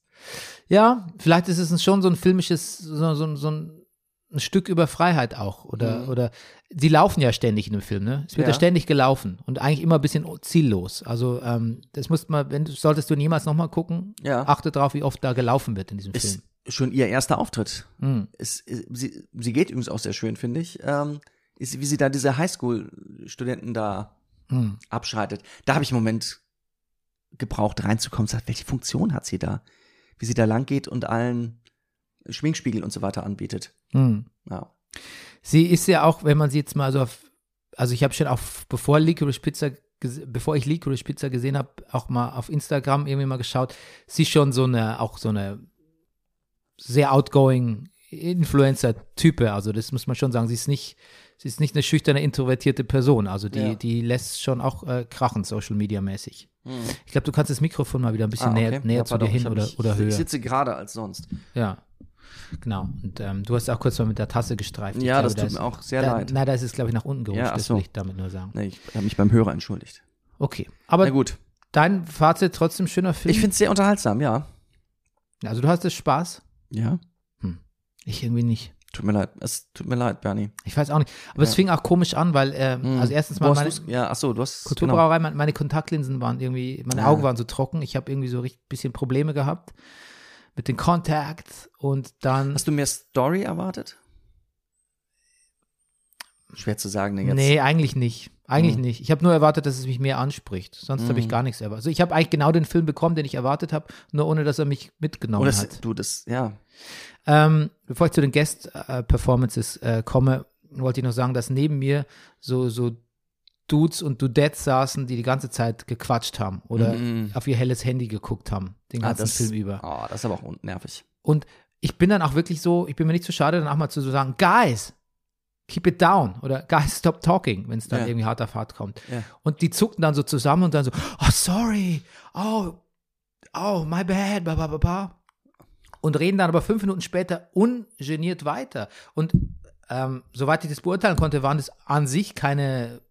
Ja, vielleicht ist es schon so ein filmisches, so, so, so ein, ein Stück über Freiheit auch. Oder, Mhm. oder die laufen ja ständig in dem Film, ne? Es wird ja, Ja. ständig gelaufen und eigentlich immer ein bisschen ziellos. Also, ähm, das musst mal, wenn du solltest du niemals nochmal gucken, Ja. achte drauf, wie oft da gelaufen wird in diesem ist Film. schon ihr erster Auftritt. Mhm. ist, ist, sie, sie geht übrigens auch sehr schön, finde ich. Ähm, ist, wie sie da diese Highschool-Studenten da Mhm. abschreitet. Da habe ich einen Moment gebraucht, reinzukommen und gesagt, welche Funktion hat sie da? Wie sie da lang geht und allen Schminkspiegel und so weiter anbietet. Mhm. Ja. Sie ist ja auch, wenn man sie jetzt mal so auf, also ich habe schon auch, bevor Licorice Pizza, bevor ich Licorice Pizza gesehen habe, auch mal auf Instagram irgendwie mal geschaut, sie ist schon so eine, auch so eine sehr outgoing Influencer-Type, also das muss man schon sagen, sie ist nicht, sie ist nicht eine schüchterne, introvertierte Person, also die, Ja. die lässt schon auch äh, krachen, Social Media mäßig. Hm. Ich glaube, du kannst das Mikrofon mal wieder ein bisschen Ah, näher, okay. näher Ja, zu dir hin ich oder, mich- oder höher. Ich sitze gerade als sonst. Ja, genau. Und ähm, du hast auch kurz mal mit der Tasse gestreift. Ich Ja, glaube, das da tut ist- mir auch sehr da, leid. Nein, da ist es, glaube ich, nach unten gerutscht. Ja, das will ich damit nur sagen. Nee, ich habe mich beim Hörer entschuldigt. Okay. Aber Na gut. dein Fazit trotzdem schöner Film. Ich finde es sehr unterhaltsam, ja. also du hast es Spaß. Ja. Ich irgendwie nicht. Tut mir leid. Es tut mir leid, Bernie. Ich weiß auch nicht. Aber es Ja. fing auch komisch an, weil, ähm, Hm. also erstens mal meine du's- ja, ach so, du hast genau. Kulturbrauerei, meine, meine Kontaktlinsen waren irgendwie, meine Ah. Augen waren so trocken. Ich habe irgendwie so richtig bisschen Probleme gehabt mit den Contacts und dann. Hast du mehr Story erwartet? Schwer zu sagen, ne, jetzt. Nee, eigentlich nicht. Eigentlich Mhm. nicht. Ich habe nur erwartet, dass es mich mehr anspricht. Sonst habe ich gar nichts erwartet. Also ich habe eigentlich genau den Film bekommen, den ich erwartet habe, nur ohne, dass er mich mitgenommen Oder hat. du das, ja. Ähm, bevor ich zu den Guest-Performances äh, komme, wollte ich noch sagen, dass neben mir so, so Dudes und Dudettes saßen, die die ganze Zeit gequatscht haben oder Mhm. auf ihr helles Handy geguckt haben, den Ah, ganzen das, Film über. Oh, das ist aber auch unnervig. Und ich bin dann auch wirklich so, ich bin mir nicht zu schade, dann auch mal zu so sagen, Guys, keep it down oder Guys, stop talking, wenn es dann Ja. irgendwie hart auf hart kommt. Ja. Und die zuckten dann so zusammen und dann so, oh, sorry, oh, oh, my bad, ba, ba, ba, ba. Und reden dann aber fünf Minuten später ungeniert weiter. Und ähm, soweit ich das beurteilen konnte, waren das an sich keine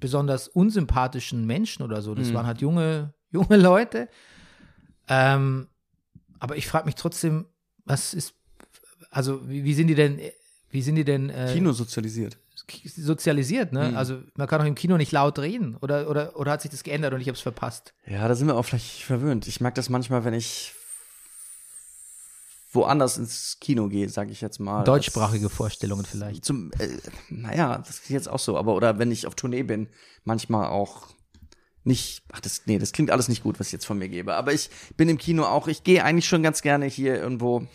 besonders unsympathischen Menschen oder so. Das Mhm. waren halt junge, junge Leute. Ähm, aber ich frage mich trotzdem, was ist, also wie, wie sind die denn, wie sind die denn äh, Kino sozialisiert. sozialisiert, ne? Mhm. Also man kann doch im Kino nicht laut reden. Oder, oder, oder hat sich das geändert und ich habe es verpasst? Ja, da sind wir auch vielleicht verwöhnt. Ich merke das manchmal, wenn ich woanders ins Kino gehe, sage ich jetzt mal. Deutschsprachige als- Vorstellungen vielleicht. Zum, äh, naja, das ist jetzt auch so. Aber oder wenn ich auf Tournee bin, manchmal auch nicht. Ach, das, nee, das klingt alles nicht gut, was ich jetzt von mir gebe. Aber ich bin im Kino auch. Ich gehe eigentlich schon ganz gerne hier irgendwo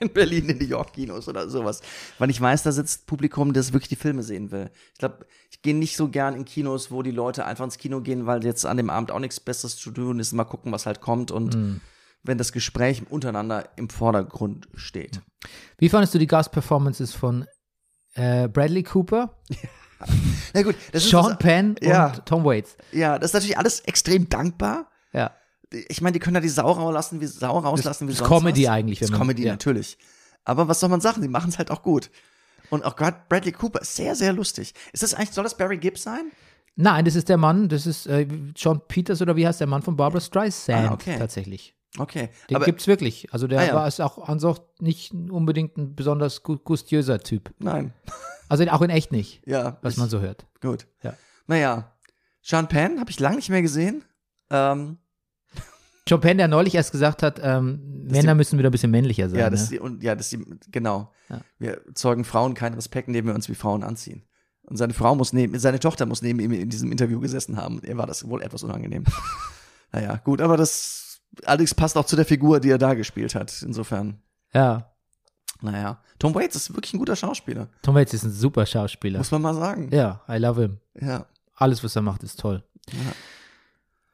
in Berlin in die York-Kinos oder sowas. Weil ich weiß, da sitzt Publikum, das wirklich die Filme sehen will. Ich glaube, ich gehe nicht so gern in Kinos, wo die Leute einfach ins Kino gehen, weil jetzt an dem Abend auch nichts Besseres zu tun ist. Mal gucken, was halt kommt und Mhm. wenn das Gespräch untereinander im Vordergrund steht. Wie fandest du die Gast-Performances von äh, Bradley Cooper, Na gut, das Sean ist Penn Ja. und Tom Waits? das, ja, das ist natürlich alles extrem dankbar. Ich meine, die können da die Sau rauslassen, wie Sau rauslassen, wie ist sonst Comedy was. eigentlich, wenn Das ist man- Comedy ja. natürlich. Aber was soll man sagen? Die machen es halt auch gut. Und auch gerade Bradley Cooper ist sehr, sehr lustig. Ist das eigentlich, soll das Barry Gibb sein? Nein, das ist der Mann, das ist äh, John Peters oder wie heißt der Mann von Barbara Streisand Ah, okay. tatsächlich. Okay. Den aber gibt's wirklich. Also der Ah, ja. war ist auch ansonsten nicht unbedingt ein besonders gu- gustiöser Typ. nein. Also auch in echt nicht, Ja. was ich- man so hört. Gut. Ja. Naja. Sean Penn habe ich lange nicht mehr gesehen. Ähm, John Penn, der neulich erst gesagt hat, ähm, Männer die- müssen wieder ein bisschen männlicher sein. ja, das ne? die, und, ja, das die, genau. Ja. Wir zeugen Frauen keinen Respekt, indem wir uns wie Frauen anziehen. Und seine Frau muss neben, seine Tochter muss neben ihm in diesem Interview gesessen haben. Er war das wohl etwas unangenehm. naja, gut, aber das allerdings passt auch zu der Figur, die er da gespielt hat. Insofern, ja. naja. Tom Waits ist wirklich ein guter Schauspieler, Tom Waits ist ein super Schauspieler. muss man mal sagen. Ja, I love him. Ja. Alles, was er macht, ist toll. Ja.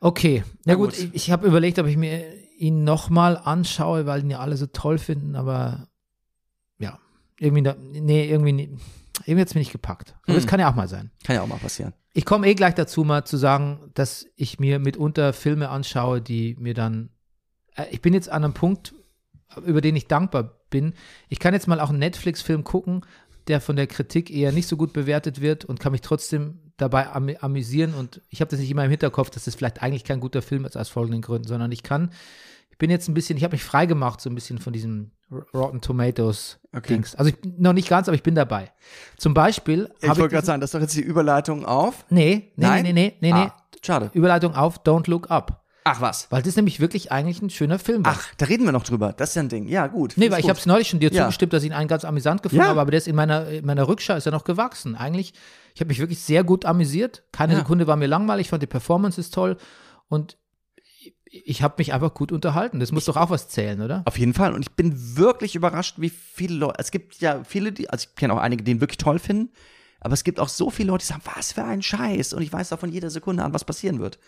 Okay, ja Na gut, gut. ich, ich habe überlegt, ob ich mir ihn nochmal anschaue, weil ihn ja alle so toll finden, aber ja, irgendwie, da, nee, irgendwie, irgendwie hat es mich nicht gepackt. Aber das Hm. kann ja auch mal sein. Kann ja auch mal passieren. Ich komme eh gleich dazu, mal zu sagen, dass ich mir mitunter Filme anschaue, die mir dann. Äh, ich bin jetzt an einem Punkt, über den ich dankbar bin. Ich kann jetzt mal auch einen Netflix-Film gucken, der von der Kritik eher nicht so gut bewertet wird und kann mich trotzdem dabei am amüsieren. Und ich habe das nicht immer im Hinterkopf, dass das vielleicht eigentlich kein guter Film ist aus folgenden Gründen, sondern ich kann. Ich bin jetzt ein bisschen, ich habe mich frei gemacht, so ein bisschen von diesem Rotten Tomatoes Okay. Dings. Also ich, noch nicht ganz, aber ich bin dabei. Zum Beispiel Ich wollte gerade sagen, das ist doch jetzt die Überleitung auf. Nee, nee, Nein? nee, nee, nee, nee. Ah, schade. Überleitung auf Don't Look Up. Ach was. Weil das nämlich wirklich eigentlich ein schöner Film war. Ach, da reden wir noch drüber. Das ist ja ein Ding. Ja, gut. Nee, Ist weil ich habe es neulich schon dir Ja. zugestimmt, dass ich ihn einen ganz amüsant gefunden Ja. habe, aber das in meiner, in meiner Rückschau ist er noch gewachsen. Eigentlich, ich habe mich wirklich sehr gut amüsiert. Keine Ja. Sekunde war mir langweilig, ich fand die Performance ist toll und ich, ich habe mich einfach gut unterhalten. Das muss doch auch was zählen, oder? Auf jeden Fall. Und ich bin wirklich überrascht, wie viele Leute. Es gibt ja viele, die, also ich kenne auch einige, die ihn wirklich toll finden. Aber es gibt auch so viele Leute, die sagen, was für ein Scheiß. Und ich weiß auch von jeder Sekunde an, was passieren wird.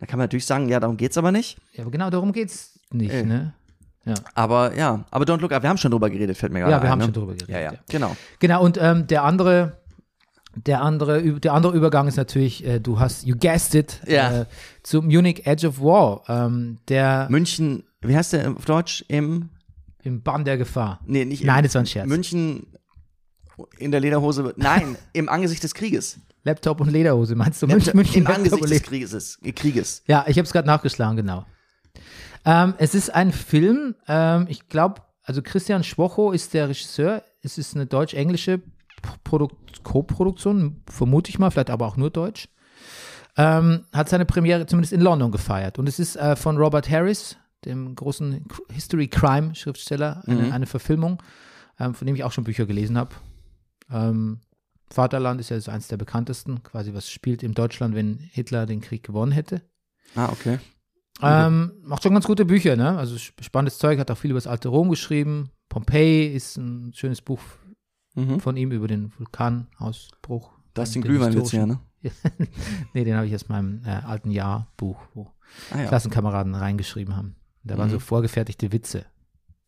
Da kann man natürlich sagen, ja, darum geht's aber nicht. Ja, aber genau darum geht's nicht, Äh. ne? Ja. Aber ja, aber Don't Look Up, wir haben schon drüber geredet, fällt mir gerade Ja, ein. wir haben ne? schon drüber geredet, Ja, ja, ja. genau. Genau, und ähm, der andere, der andere, der andere Übergang ist natürlich, äh, du hast, you guessed it, Ja. äh, zu Munich Edge of War, ähm, der München, wie heißt der auf Deutsch? Im, im Bann der Gefahr. nee, nicht im, Nein, das war ein Scherz. München in der Lederhose, nein, im Angesicht des Krieges. Laptop und Lederhose, meinst du? Im München, München, Laptop Angesicht des Krieges. äh, Krieges. Ja, ich habe es gerade nachgeschlagen, genau. Ähm, es ist ein Film, ähm, ich glaube, also Christian Schwocho ist der Regisseur. Es ist eine deutsch-englische Co-Produktion, vermute ich mal, vielleicht aber auch nur deutsch. Ähm, hat seine Premiere zumindest in London gefeiert. Und es ist äh, von Robert Harris, dem großen History-Crime-Schriftsteller, eine, Mhm. eine Verfilmung, ähm, von dem ich auch schon Bücher gelesen habe. Ähm, Vaterland ist ja so eins der bekanntesten, quasi was spielt in Deutschland, wenn Hitler den Krieg gewonnen hätte. Ah, okay. Ähm, macht schon ganz gute Bücher, ne? Also sp- spannendes Zeug, hat auch viel über das alte Rom geschrieben. Pompeii ist ein schönes Buch Mhm. von ihm über den Vulkanausbruch. Da ist den Den Glühweinwitz ja, ne? nee, den habe ich aus meinem äh, alten Jahrbuch, wo Ah, ja. Klassenkameraden reingeschrieben haben. Da waren Mhm. so vorgefertigte Witze.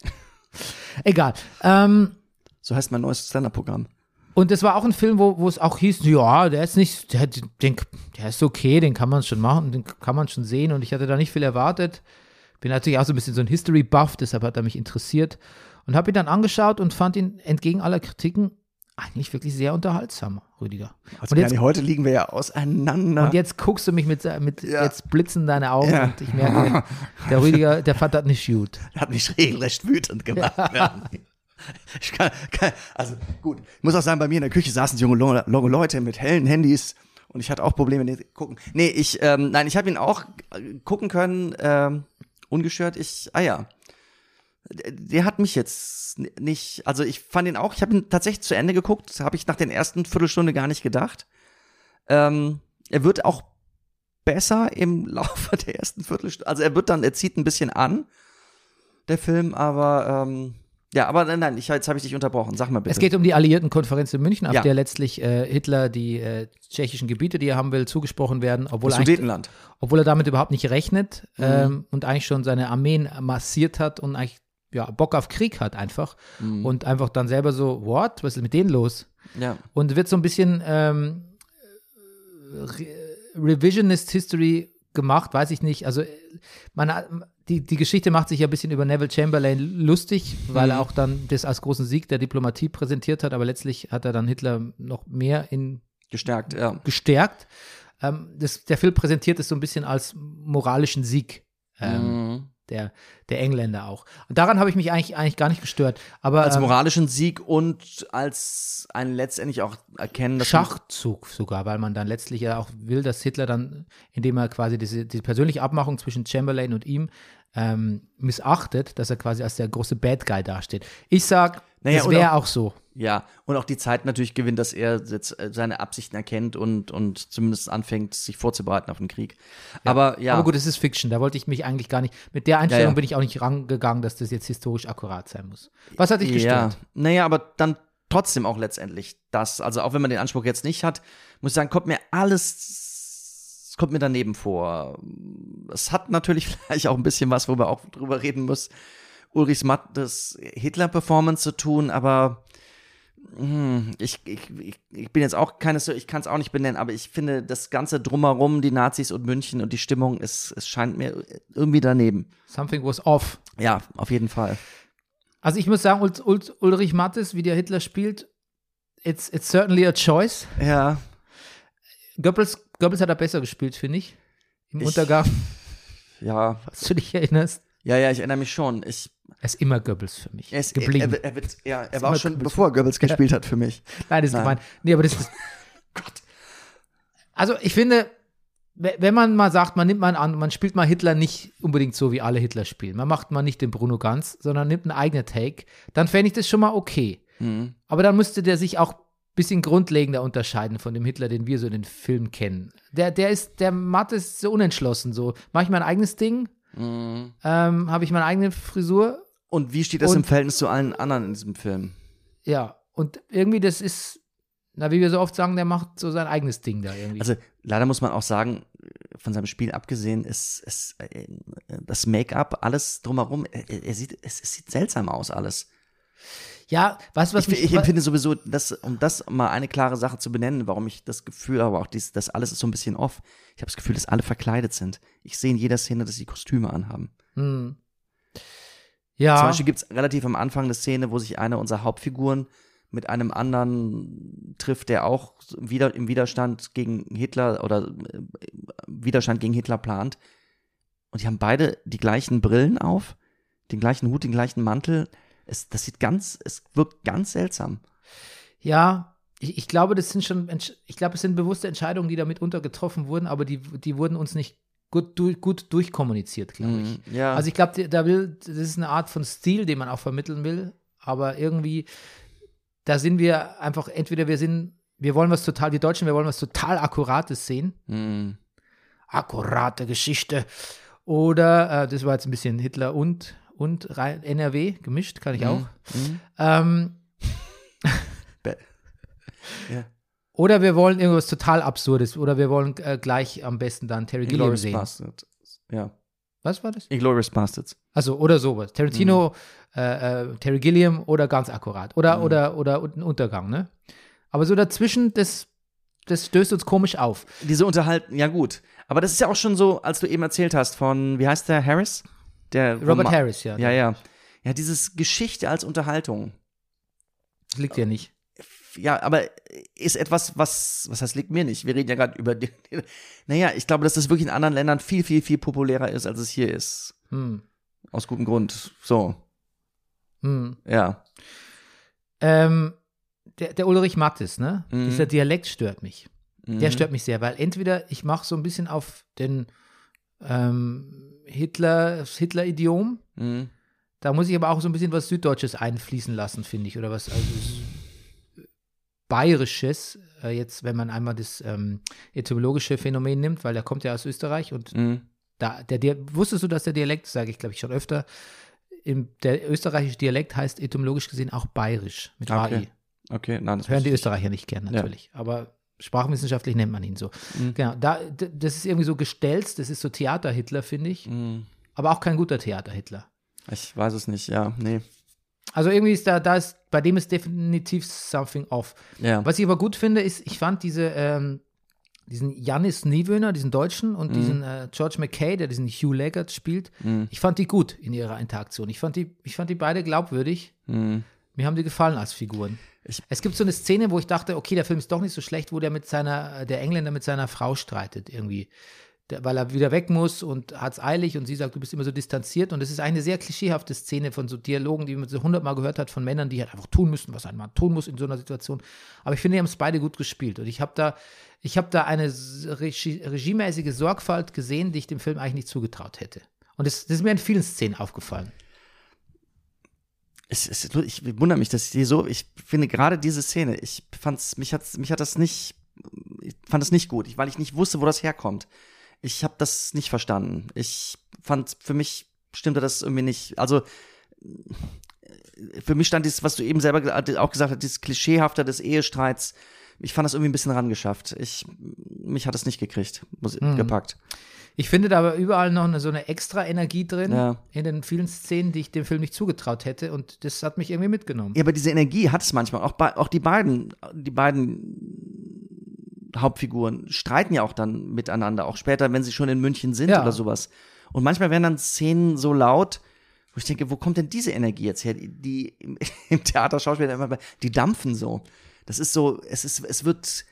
Egal. Ähm, So heißt mein neues Stand-Up-Programm. und das war auch ein Film, wo, wo es auch hieß, ja, der ist nicht, der, den, der ist okay, den kann man schon machen, den kann man schon sehen. Und ich hatte da nicht viel erwartet. Bin natürlich auch so ein bisschen so ein History-Buff, deshalb hat er mich interessiert. Und habe ihn dann angeschaut und fand ihn entgegen aller Kritiken eigentlich wirklich sehr unterhaltsam, Rüdiger. Also Und jetzt- heute liegen wir ja auseinander. Und jetzt guckst du mich mit, mit Ja. jetzt blitzen deine Augen Ja. und ich merke, der Rüdiger, der fand das nicht gut. hat mich regelrecht wütend gemacht. Ja. Ich kann, kann, also gut, ich muss auch sagen, bei mir in der Küche saßen junge, junge Leute mit hellen Handys und ich hatte auch Probleme mit dem gucken. Nee, ich, ähm, nein, ich habe ihn auch äh, gucken können, ähm, ungestört. Ich, ah ja, der, der hat mich jetzt nicht, also ich fand ihn auch, ich habe ihn tatsächlich zu Ende geguckt, habe ich nach den ersten Viertelstunde gar nicht gedacht. Ähm, er wird auch besser im Laufe der ersten Viertelstunde, also er wird dann, er zieht ein bisschen an, der Film, aber ähm, ja, aber nein, nein, ich, jetzt habe ich dich unterbrochen. Sag mal bitte. Es geht um die Alliiertenkonferenz in München, auf Ja. der letztlich äh, Hitler die äh, tschechischen Gebiete, die er haben will, zugesprochen werden, obwohl, er Sudetenland. obwohl er damit überhaupt nicht rechnet Mhm. ähm, und eigentlich schon seine Armeen massiert hat und eigentlich ja, Bock auf Krieg hat einfach Mhm. und einfach dann selber so, what, was ist mit denen los? Ja. Und wird so ein bisschen ähm, Re Revisionist History gemacht, weiß ich nicht. Also man, hat- die, die Geschichte macht sich ja ein bisschen über Neville Chamberlain lustig, weil er auch dann das als großen Sieg der Diplomatie präsentiert hat, aber letztlich hat er dann Hitler noch mehr in Gestärkt, ja. gestärkt. Ähm, das, der Film präsentiert es so ein bisschen als moralischen Sieg. Ähm, Mhm. Der, der Engländer auch. Und daran habe ich mich eigentlich, eigentlich gar nicht gestört. Aber Als ähm, moralischen Sieg und als ein letztendlich auch erkennen, dass Schachzug sogar, weil man dann letztlich ja auch will, dass Hitler dann, indem er quasi diese, diese persönliche Abmachung zwischen Chamberlain und ihm ähm, missachtet, dass er quasi als der große Bad Guy dasteht. Ich sag, Naja, das wäre auch so. Ja, und auch die Zeit natürlich gewinnt, dass er jetzt äh, seine Absichten erkennt und, und zumindest anfängt, sich vorzubereiten auf den Krieg. Aber ja, Aber gut, es ist Fiction, da wollte ich mich eigentlich gar nicht, mit der Einstellung Ja, ja. bin ich auch nicht rangegangen, dass das jetzt historisch akkurat sein muss. Was hat dich ja. gestört? Naja, aber dann trotzdem auch letztendlich das. Also auch wenn man den Anspruch jetzt nicht hat, muss ich sagen, kommt mir alles, kommt mir daneben vor. Es hat natürlich vielleicht auch ein bisschen was, wo wir auch drüber reden müssen, Ulrichs Mattes Hitler-Performance zu tun, aber hm, ich, ich, ich, bin jetzt auch keine, ich kann es auch nicht benennen, aber ich finde das Ganze drumherum, die Nazis und München und die Stimmung, es, es scheint mir irgendwie daneben. Something was off. Ja, auf jeden Fall. Also ich muss sagen, Ul Ul Ulrich Mattes, wie der Hitler spielt, it's, it's certainly a choice. Ja, Goebbels, Goebbels hat er besser gespielt, finde ich. Im Ich- Untergang, ja, falls du dich erinnerst. Ja, ja, ich erinnere mich schon. Ich, Er ist immer Goebbels für mich er, ist, geblieben. Er, er, wird, ja, er war schon, Goebbels. bevor Goebbels gespielt hat für mich. Nein, das ist Nein. gemein. Nee, aber das ist. Also ich finde, we- wenn man mal sagt, man nimmt mal an, man spielt mal Hitler nicht unbedingt so, wie alle Hitler spielen. Man macht mal nicht den Bruno Ganz, sondern nimmt einen eigenen Take, dann fände ich das schon mal okay. Mhm. Aber dann müsste der sich auch ein bisschen grundlegender unterscheiden von dem Hitler, den wir so in den Filmen kennen. Der, der ist, der Matt ist so unentschlossen. So, mache ich mein eigenes Ding? Mhm. Ähm, Habe ich meine eigene Frisur? Und wie steht das Und- im Verhältnis zu allen anderen in diesem Film? Ja. Und irgendwie, das ist, na, wie wir so oft sagen, der macht so sein eigenes Ding da irgendwie. Also leider muss man auch sagen, von seinem Spiel abgesehen ist, ist äh, das Make-up, alles drumherum, er, er sieht, es, es sieht seltsam aus alles. Ja, weißt du, was Ich, ich empfinde sowieso, dass, um das mal eine klare Sache zu benennen, warum ich das Gefühl habe, auch dies, das alles ist so ein bisschen off. Ich habe das Gefühl, dass alle verkleidet sind. Ich sehe in jeder Szene, dass sie Kostüme anhaben. Hm. Ja. Zum Beispiel gibt es relativ am Anfang eine Szene, wo sich eine unserer Hauptfiguren mit einem anderen trifft, der auch wieder im Widerstand gegen Hitler oder äh, Widerstand gegen Hitler plant. Und die haben beide die gleichen Brillen auf, den gleichen Hut, den gleichen Mantel. Es, das sieht ganz, es wirkt ganz seltsam. Ja, ich, ich glaube, das sind schon, ich glaube, es sind bewusste Entscheidungen, die da mitunter getroffen wurden, aber die, die wurden uns nicht gut, du, gut durchkommuniziert, glaube ich. Mhm, ja. Also ich glaube, da will, das ist eine Art von Stil, den man auch vermitteln will, aber irgendwie, da sind wir einfach, entweder wir sind, wir wollen was total, wir Deutschen, wir wollen was total Akkurates sehen, Mhm. akkurate Geschichte, oder, äh, das war jetzt ein bisschen Hitler und, und rein NRW gemischt, kann ich auch. Mhm. Ähm, ja. oder wir wollen irgendwas total Absurdes, oder wir wollen äh, gleich am besten dann Terry Gilliam sehen. Bastards. Ja. Was war das? Inglourious Bastards. Also oder sowas. Tarantino, Mhm. äh, äh, Terry Gilliam oder ganz akkurat. Oder, oder, oder ein Untergang, ne? Aber so dazwischen, das, das stößt uns komisch auf. Diese Unterhalten, ja gut. Aber das ist ja auch schon so, als du eben erzählt hast von, wie heißt der, Harris? Der Robert Roma- Harris, ja. Ja, ja. Ja, dieses Geschichte als Unterhaltung. Das liegt ja nicht. Ja, aber ist etwas, was, was heißt, liegt mir nicht. Wir reden ja gerade über, die, naja, ich glaube, dass das wirklich in anderen Ländern viel, viel, viel populärer ist, als es hier ist. Hm. Aus gutem Grund. So, Hm. ja. Ähm, der, der Ulrich Mattes, ne? Mhm. Dieser Dialekt stört mich. Der Mhm. stört mich sehr, weil entweder ich mache so ein bisschen auf den ähm, Hitler, das Hitler-Idiom, Mhm. Da muss ich aber auch so ein bisschen was Süddeutsches einfließen lassen, finde ich, oder was also Bayerisches, äh, jetzt, wenn man einmal das ähm, etymologische Phänomen nimmt, weil der kommt ja aus Österreich und Mhm. da, der, der, wusstest du, dass der Dialekt, sage ich glaube ich schon öfter, im, der österreichische Dialekt heißt etymologisch gesehen auch bayerisch mit Okay. AI. Okay, nein, das Hören die. Österreicher nicht gern, natürlich. Aber sprachwissenschaftlich nennt man ihn so. Mhm. Genau, da, das ist irgendwie so gestelzt, das ist so Theater-Hitler, finde ich. Mhm. Aber auch kein guter Theater-Hitler. Ich weiß es nicht, ja, nee. Also irgendwie ist da, da ist, bei dem ist definitiv something off. Ja. Was ich aber gut finde, ist, ich fand diese, ähm, diesen Janis Niewöhner, diesen Deutschen, und diesen äh, George McKay, der diesen Hugh Leggett spielt, Mhm. ich fand die gut in ihrer Interaktion. Ich fand die, ich fand die beide glaubwürdig. Mhm. Mir haben die gefallen als Figuren. Ich- es gibt so eine Szene, wo ich dachte, okay, der Film ist doch nicht so schlecht, wo der mit seiner, der Engländer mit seiner Frau streitet irgendwie. Der, weil er wieder weg muss und hat es eilig und sie sagt, du bist immer so distanziert. Und es ist eine sehr klischeehafte Szene von so Dialogen, die man so hundertmal gehört hat von Männern, die halt einfach tun müssen, was ein Mann tun muss in so einer Situation. Aber ich finde, die haben es beide gut gespielt. Und ich habe da, ich habe da eine regie, regiemäßige Sorgfalt gesehen, die ich dem Film eigentlich nicht zugetraut hätte. Und das, das ist mir in vielen Szenen aufgefallen. Es, es, ich wundere mich, dass ich die so, ich finde gerade diese Szene, ich fand's, mich hat, mich hat das nicht, ich fand es nicht gut, ich- weil ich nicht wusste, wo das herkommt. Ich habe das nicht verstanden. Ich fand, für mich stimmte das irgendwie nicht. Also für mich stand dieses, was du eben selber ge- auch gesagt hast, dieses Klischeehafter des Ehestreits. Ich fand das irgendwie ein bisschen rangeschafft. Ich, mich hat es nicht gekriegt, muss, Mhm. gepackt. Ich finde da aber überall noch eine, so eine extra Energie drin Ja. in den vielen Szenen, die ich dem Film nicht zugetraut hätte. Und das hat mich irgendwie mitgenommen. Ja, aber diese Energie hat es manchmal. Auch, auch die beiden, die beiden Hauptfiguren streiten ja auch dann miteinander, auch später, wenn sie schon in München sind Ja. oder sowas. Und manchmal werden dann Szenen so laut, wo ich denke, wo kommt denn diese Energie jetzt her? Die, die im, im Theater Schauspiel immer, die dampfen so. Das ist so, es ist, es wird,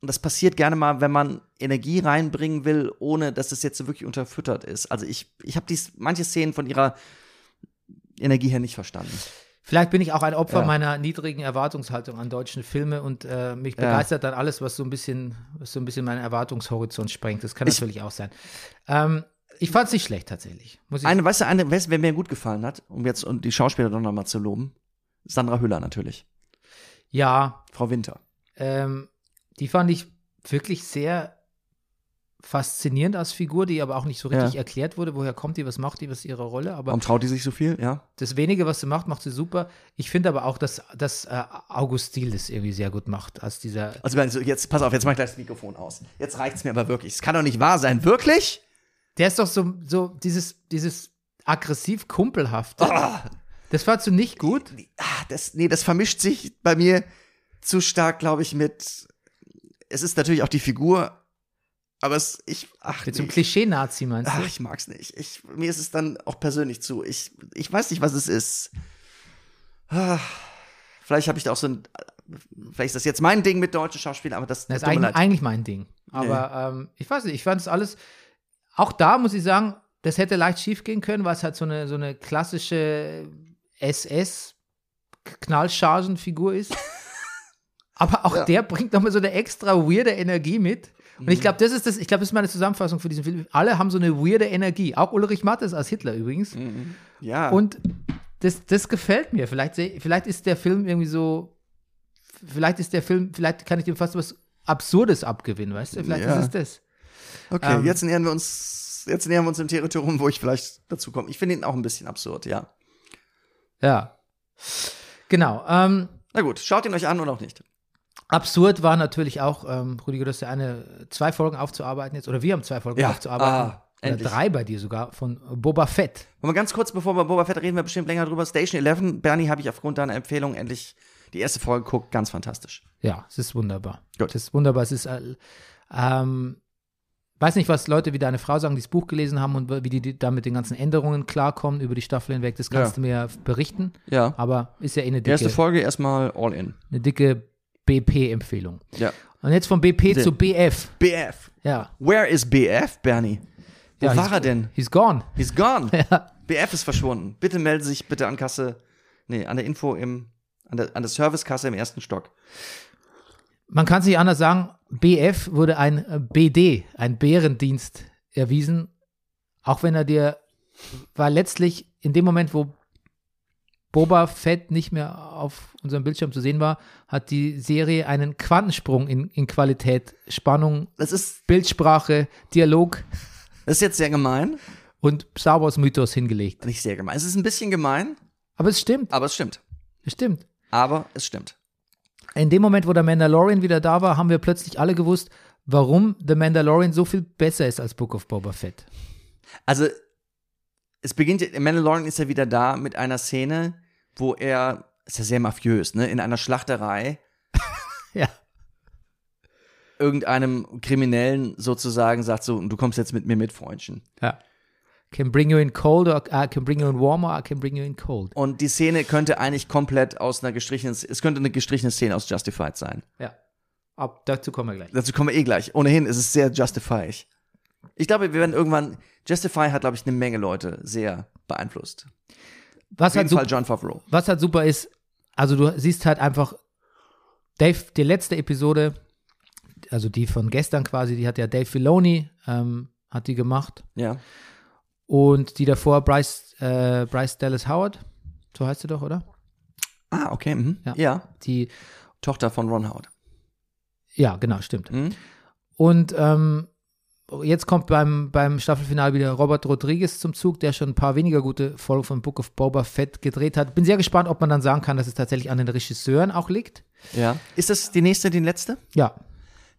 und das passiert gerne mal, wenn man Energie reinbringen will, ohne dass es jetzt so wirklich unterfüttert ist. Also ich, ich habe dies manche Szenen von ihrer Energie her nicht verstanden. Vielleicht bin ich auch ein Opfer Ja. meiner niedrigen Erwartungshaltung an deutschen Filme und äh, mich Ja. begeistert dann alles, was so ein bisschen, was so ein bisschen meinen Erwartungshorizont sprengt. Das kann Ich- natürlich auch sein. Ähm, ich fand es nicht schlecht tatsächlich. Eine, weißt du, eine, weißt, wer mir gut gefallen hat, um jetzt und die Schauspieler doch nochmal zu loben? Sandra Hüller natürlich. ja, Frau Winter. ähm, die fand ich wirklich sehr faszinierend als Figur, die aber auch nicht so richtig Ja. erklärt wurde. Woher kommt die, was macht die, was ist ihre Rolle? Aber Warum traut die sich so viel? Ja. das wenige, was sie macht, macht sie super. Ich finde aber auch, dass, dass äh, August Diel das irgendwie sehr gut macht, als dieser. Also jetzt, pass auf, jetzt mach ich gleich das Mikrofon aus. Jetzt reicht's mir aber wirklich. Es kann doch nicht wahr sein. Wirklich? Der ist doch so, so dieses, dieses aggressiv kumpelhafte. Ah, Das fandst du nicht gut? ah, das, nee, das vermischt sich bei mir zu stark, glaube ich, mit. Es ist natürlich auch die Figur, aber es, ich, ach, Mit nee. Klischee-Nazi meinst Ach, du? ich mag's nicht. Ich, mir ist es dann auch persönlich zu. Ich, ich weiß nicht, was es ist. Ah, Vielleicht habe ich da auch so ein. Vielleicht ist das jetzt mein Ding mit deutschen Schauspielern, aber das, Das ist eigentlich, eigentlich mein Ding. Aber ähm, ich weiß nicht, ich fand es alles. Auch da muss ich sagen, das hätte leicht schief gehen können, weil es halt so eine, so eine klassische SS-Knallchargenfigur ist. Aber auch Ja. der bringt nochmal so eine extra weirde Energie mit. Und ich glaube, das ist das, ich glaube, das ist meine Zusammenfassung für diesen Film. Alle haben so eine weirde Energie. Auch Ulrich Mattes als Hitler übrigens. Ja. Und das, das gefällt mir. Vielleicht, vielleicht ist der Film irgendwie so, vielleicht ist der Film, vielleicht kann ich dem fast was Absurdes abgewinnen, weißt du? Vielleicht Ja. ist es das. okay, ähm, jetzt nähern wir uns, jetzt nähern wir uns dem Territorium, wo ich vielleicht dazu komme. Ich finde ihn auch ein bisschen absurd, ja. Ja. Genau. Ähm, Na gut, schaut ihn euch an oder auch nicht. Absurd war natürlich auch, ähm, Rüdiger, du hast ja eine, zwei Folgen aufzuarbeiten jetzt, oder wir haben zwei Folgen Ja. aufzuarbeiten. Ah, oder endlich. drei bei dir sogar, von Boba Fett. Und mal ganz kurz, bevor wir Boba Fett reden, wir bestimmt länger drüber. Station 11, Bernie, habe ich aufgrund deiner Empfehlung endlich die erste Folge geguckt. Ganz fantastisch. Ja, es ist wunderbar. Gut. Es ist wunderbar. Es ist, äh, ähm, weiß nicht, was Leute wie deine Frau sagen, die das Buch gelesen haben und wie die, die da mit den ganzen Änderungen klarkommen über die Staffel hinweg. Das kannst Ja. du mir berichten. Ja. Aber ist ja eh eine Erste dicke, Folge erstmal all in. eine dicke BP-Empfehlung. Ja. Und jetzt von BP Sehr. zu BF. BF. Ja. Where is BF, Bernie? Wo Ja, war er denn? He's gone. He's gone. Ja. BF ist verschwunden. Bitte melden Sie sich bitte an Kasse, nee, an der Info im, an der, an der Servicekasse im ersten Stock. Man kann es nicht anders sagen, BF wurde ein äh, BD, ein Bärendienst erwiesen, auch wenn er dir, weil letztlich in dem Moment, wo Boba Fett nicht mehr auf unserem Bildschirm zu sehen war, hat die Serie einen Quantensprung in, in Qualität, Spannung, Das ist, Bildsprache, Dialog das ist jetzt sehr gemein. und Star Wars Mythos hingelegt. Nicht sehr gemein. Es ist ein bisschen gemein, Aber es stimmt, aber es stimmt. es stimmt. Aber es stimmt. In dem Moment, wo der Mandalorian wieder da war, haben wir plötzlich alle gewusst, warum The Mandalorian so viel besser ist als Book of Boba Fett. Also, es beginnt, Mandalorian ist ja wieder da mit einer Szene, wo er, ist ja sehr mafiös, ne, in einer Schlachterei Ja. irgendeinem Kriminellen sozusagen sagt so, du kommst jetzt mit mir mit, Freundchen. Ja. Can bring you in cold or I can bring you in warm or I can bring you in cold. Und die Szene könnte eigentlich komplett aus einer gestrichenen, es könnte eine gestrichene Szene aus Justified sein. Ja. Ab, dazu kommen wir gleich. Dazu kommen wir eh gleich. Ohnehin ist es sehr Justify. Ich glaube, wir werden irgendwann, Justify hat, glaube ich, eine Menge Leute sehr beeinflusst. Was Auf jeden halt, Fall John Favreau. was halt super ist, also du siehst halt einfach, Dave, die letzte Episode, also die von gestern quasi, die hat ja Dave Filoni, ähm, hat die gemacht. Ja. Und die davor Bryce, äh, Bryce Dallas Howard, so heißt sie doch, oder? Ah, okay. Mhm. Ja. Ja. Die, Tochter von Ron Howard. ja, genau, stimmt. Mhm. Und ähm, jetzt kommt beim, beim Staffelfinale wieder Robert Rodriguez zum Zug, der schon ein paar weniger gute Folgen von Book of Boba Fett gedreht hat. Bin sehr gespannt, ob man dann sagen kann, dass es tatsächlich an den Regisseuren auch liegt. Ja. Ist das die nächste, die letzte? Ja,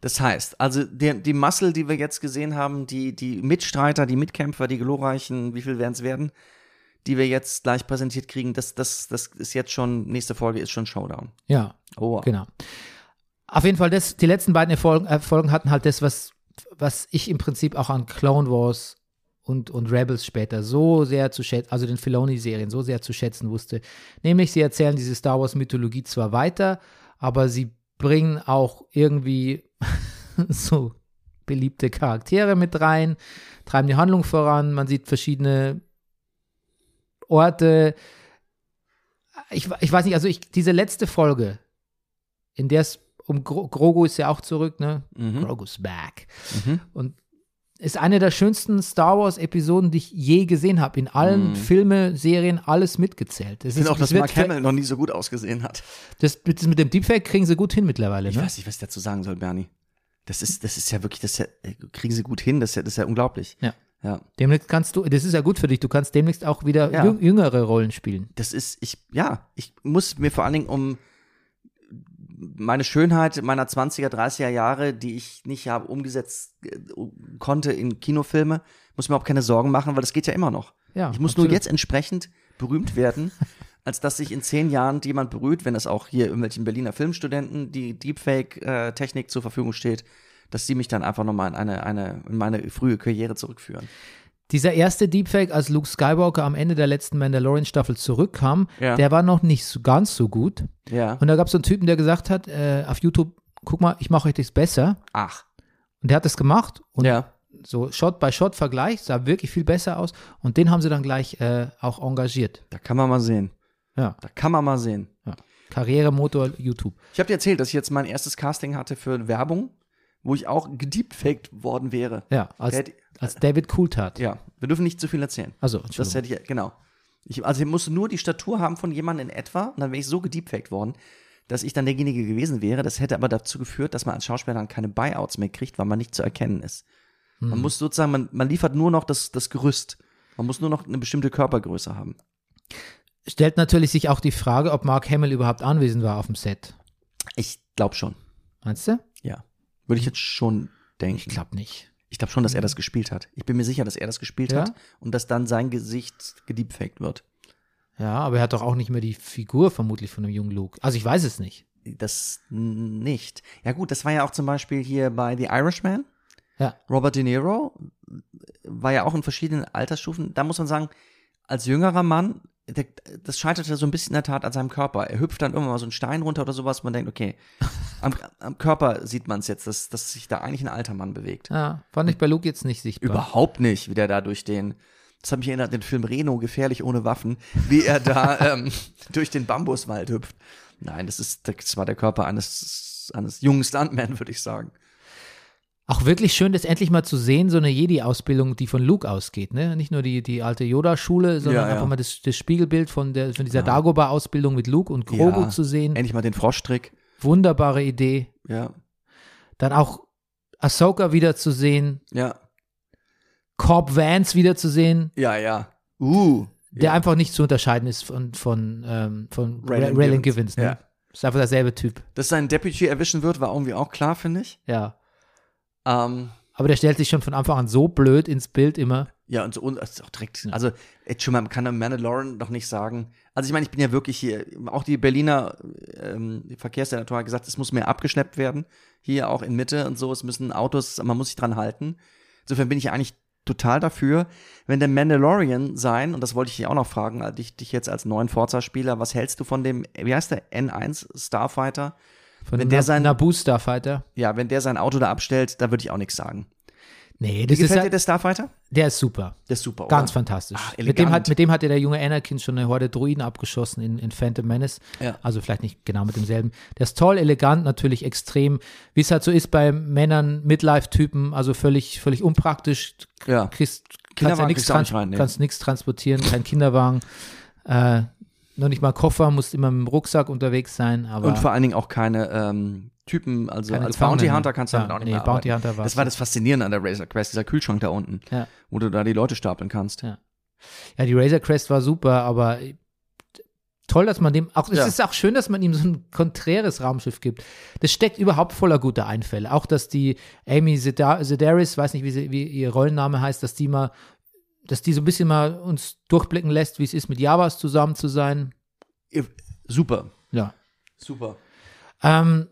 Das heißt, also die, die Muscle, die wir jetzt gesehen haben, die, die Mitstreiter, die Mitkämpfer, die glorreichen, wie viel werden es werden, die wir jetzt gleich präsentiert kriegen, das, das, das ist jetzt schon, nächste Folge ist schon Showdown. ja, Oh. genau. Auf jeden Fall, das, die letzten beiden Folgen, äh, Folgen hatten halt das, was, was ich im Prinzip auch an Clone Wars und, und Rebels später so sehr zu schätzen, also den Filoni-Serien so sehr zu schätzen wusste. Nämlich, sie erzählen diese Star Wars-Mythologie zwar weiter, aber sie bringen auch irgendwie so beliebte Charaktere mit rein, treiben die Handlung voran, man sieht verschiedene Orte. Ich, ich weiß nicht, also ich, diese letzte Folge, in der es um Gro Grogu ist ja auch zurück, ne? Mhm. Grogu's back. Mhm. Und ist eine der schönsten Star Wars-Episoden, die ich je gesehen habe. In allen Mhm. Filme, Serien, alles mitgezählt. Das Ich finde auch, dass Mark Hamill noch nie so gut ausgesehen hat. Das, das mit dem Deepfake kriegen sie gut hin mittlerweile. Ich Ne? weiß nicht, was ich dazu sagen soll, Bernie. Das ist, das ist ja wirklich, das ja, äh, kriegen sie gut hin, das ist ja, das ist ja unglaublich. Ja. Ja. Demnächst kannst du, das ist ja gut für dich, du kannst demnächst auch wieder Ja. jüng- jüngere Rollen spielen. Das ist, ich, ja, ich muss mir vor allen Dingen um meine Schönheit meiner 20er, 30er Jahre, die ich nicht habe umgesetzt äh, konnte in Kinofilme, muss mir auch keine Sorgen machen, weil das geht ja immer noch. Ja, ich muss absolut. nur jetzt entsprechend berühmt werden, als dass sich in zehn Jahren jemand berührt, wenn es auch hier irgendwelchen Berliner Filmstudenten die Deepfake-Technik zur Verfügung steht, dass die mich dann einfach nochmal in eine, eine, in meine frühe Karriere zurückführen. Dieser erste Deepfake, als Luke Skywalker am Ende der letzten Mandalorian-Staffel zurückkam, Ja. der war noch nicht so, ganz so gut. Ja. Und da gab es so einen Typen, der gesagt hat, äh, auf YouTube, guck mal, ich mache euch das besser. Ach. Und der hat das gemacht und Ja. so Shot-by-Shot-Vergleich, sah wirklich viel besser aus. Und den haben sie dann gleich äh, auch engagiert. Da kann man mal sehen. Ja, Da kann man mal sehen. ja. Karrieremotor YouTube. Ich habe dir erzählt, dass ich jetzt mein erstes Casting hatte für Werbung wo ich auch gedeepfaked worden wäre. Ja, als, hätte- als David Coulthard. Ja, wir dürfen nicht zu viel erzählen. Also, Das hätte ich, genau. Ich, also ich musste nur die Statur haben von jemandem in etwa und dann wäre ich so gedeepfaked worden, dass ich dann derjenige gewesen wäre. Das hätte aber dazu geführt, dass man als Schauspieler dann keine Buyouts mehr kriegt, weil man nicht zu erkennen ist. Hm. Man muss sozusagen, man, man liefert nur noch das, das Gerüst. Man muss nur noch eine bestimmte Körpergröße haben. Stellt natürlich sich auch die Frage, ob Mark Hamill überhaupt anwesend war auf dem Set. Ich glaube schon. Meinst du? Würde ich jetzt schon denken. Ich glaube nicht. Ich glaube schon, dass er das gespielt hat. Ich bin mir sicher, dass er das gespielt Ja? hat und dass dann sein Gesicht gedeepfaked wird. Ja, aber er hat doch auch nicht mehr die Figur vermutlich von dem jungen Luke. Also ich weiß es nicht. Das nicht. Ja gut, das war ja auch zum Beispiel hier bei The Irishman. Ja. Robert De Niro war ja auch in verschiedenen Altersstufen. Da muss man sagen, als jüngerer Mann, der, das scheiterte so ein bisschen in der Tat an seinem Körper. Er hüpft dann irgendwann mal so einen Stein runter oder sowas. Man denkt, okay, am, am Körper sieht man es jetzt, dass, dass sich da eigentlich ein alter Mann bewegt. Ja, fand ich bei Luke jetzt nicht sichtbar. Überhaupt nicht, wie der da durch den, das hat mich erinnert, den Film Reno, gefährlich ohne Waffen, wie er da ähm, durch den Bambuswald hüpft. Nein, das ist, das war der Körper eines, eines jungen Stuntman, würde ich sagen. Auch wirklich schön, das endlich mal zu sehen, so eine Jedi-Ausbildung, die von Luke ausgeht, ne? Nicht nur die, die alte Yoda-Schule, sondern Ja, ja. einfach mal das, das Spiegelbild von, der, von dieser Dagobah-Ausbildung mit Luke und Grogu Ja, zu sehen. Endlich mal den Froschtrick. Wunderbare Idee. Ja, Dann auch Ahsoka wieder zu sehen, ja, Corp Vance wieder zu sehen, ja, ja. Uh. der einfach nicht zu unterscheiden ist von, von, ähm, von Raylan Ra- Raylan Givens, Givens. ne? ja. Ist einfach derselbe Typ. Dass sein Deputy erwischen wird, war irgendwie auch klar, finde ich. Ja. Ähm, Aber der stellt sich schon von Anfang an so blöd ins Bild immer. Ja, und so und ist auch direkt. Also, jetzt schon mal, man kann am Mandalorian noch nicht sagen. Also, ich meine, ich bin ja wirklich hier, auch die Berliner ähm, Verkehrssenator hat gesagt, es muss mehr abgeschleppt werden. Hier auch in Mitte und so. Es müssen Autos, man muss sich dran halten. Insofern bin ich eigentlich total dafür, wenn der Mandalorian sein, und das wollte ich dich auch noch fragen, dich, dich jetzt als neuen Forza-Spieler, was hältst du von dem, wie heißt der, N1 Starfighter? Von Wenn der sein- Naboo Starfighter. Ja, wenn der sein Auto da abstellt, da würde ich auch nichts sagen. Nee, Wie das ist gefällt dir halt, der Starfighter? der ist super. Der ist super, Ganz oder? fantastisch. Ach, mit, dem hat, mit dem hatte der junge Anakin schon eine Horde Droiden abgeschossen in, in Phantom Menace. Ja. Also vielleicht nicht genau mit demselben. Der ist toll, elegant, natürlich extrem, wie es halt so ist bei Männern, Midlife-Typen, also völlig, völlig unpraktisch. Ja. Kriegst, kannst ja nichts trans rein, nee. kannst transportieren, kein Kinderwagen. Äh, noch nicht mal Koffer, musst immer mit dem Rucksack unterwegs sein. Aber Und vor allen Dingen auch keine ähm, Typen, also Keine als. Bounty Hunter kannst du Ja, damit auch nicht nee, mehr Bounty arbeiten. Hunter war's Das war das Faszinierende an der Razor Quest, dieser Kühlschrank da unten, Ja. wo du da die Leute stapeln kannst. Ja. Ja, die Razor Crest war super, aber toll, dass man dem auch, es Ja. ist auch schön, dass man ihm so ein konträres Raumschiff gibt. Das steckt überhaupt voller guter Einfälle. Auch, dass die Amy Sedaris, weiß nicht, wie, sie, wie ihr Rollenname heißt, dass die mal, dass die so ein bisschen mal uns durchblicken lässt, wie es ist, mit Javas zusammen zu sein. Super, Ja. super. Ähm,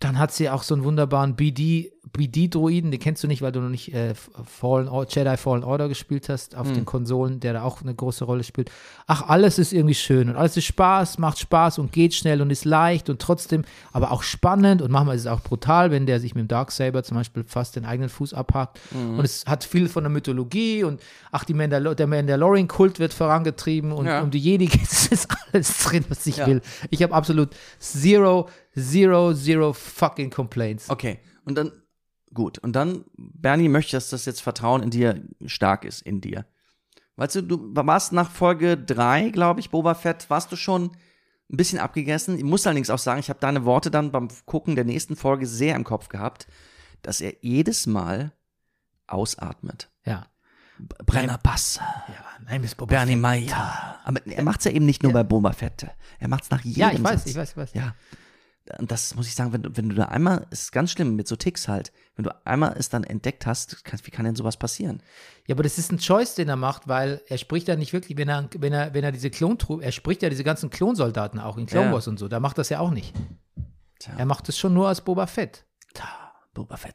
dann hat sie auch so einen wunderbaren BD, BD-Droiden, den kennst du nicht, weil du noch nicht äh, Fallen, Jedi Fallen Order gespielt hast auf den Konsolen, der da auch eine große Rolle spielt. Ach, alles ist irgendwie schön und alles ist Spaß, macht Spaß und geht schnell und ist leicht und trotzdem aber auch spannend und manchmal ist es auch brutal, wenn der sich mit dem Darksaber zum Beispiel fast den eigenen Fuß abhakt. Und es hat viel von der Mythologie und ach, die Mandalo der Mandalorian-Kult wird vorangetrieben und Ja. um die Jedi geht es ist alles drin, was ich Ja. will. Ich habe absolut zero, zero, zero fucking complaints. Okay, und dann, gut, und dann, Bernie, möchtest, dass das jetzt Vertrauen in dir stark ist, in dir. Weißt du, du warst nach Folge 3, glaube ich, Boba Fett, warst du schon ein bisschen abgegessen. Ich muss allerdings auch sagen, ich habe deine Worte dann beim Gucken der nächsten Folge sehr im Kopf gehabt, dass er jedes Mal ausatmet. Ja. Brenner Bass. Ja, nein, Miss Boba Bernie Meyer. Aber er macht's ja eben nicht nur bei Boba Fett. Er macht's nach jedem Ja, ich weiß, Satz. ich weiß, ich weiß. Ja. Und das muss ich sagen, wenn du, wenn du da einmal, ist ganz schlimm mit so Ticks halt, wenn du einmal es dann entdeckt hast, kann, wie kann denn sowas passieren? Ja, aber das ist ein Choice, den er macht, weil er spricht ja nicht wirklich, wenn er, wenn er, wenn er diese Klontruppe, er spricht ja diese ganzen Klonsoldaten auch in Clone Ja. Wars und so, da macht das ja auch nicht. Tja. Er macht es schon nur als Boba Fett. Boba Fett.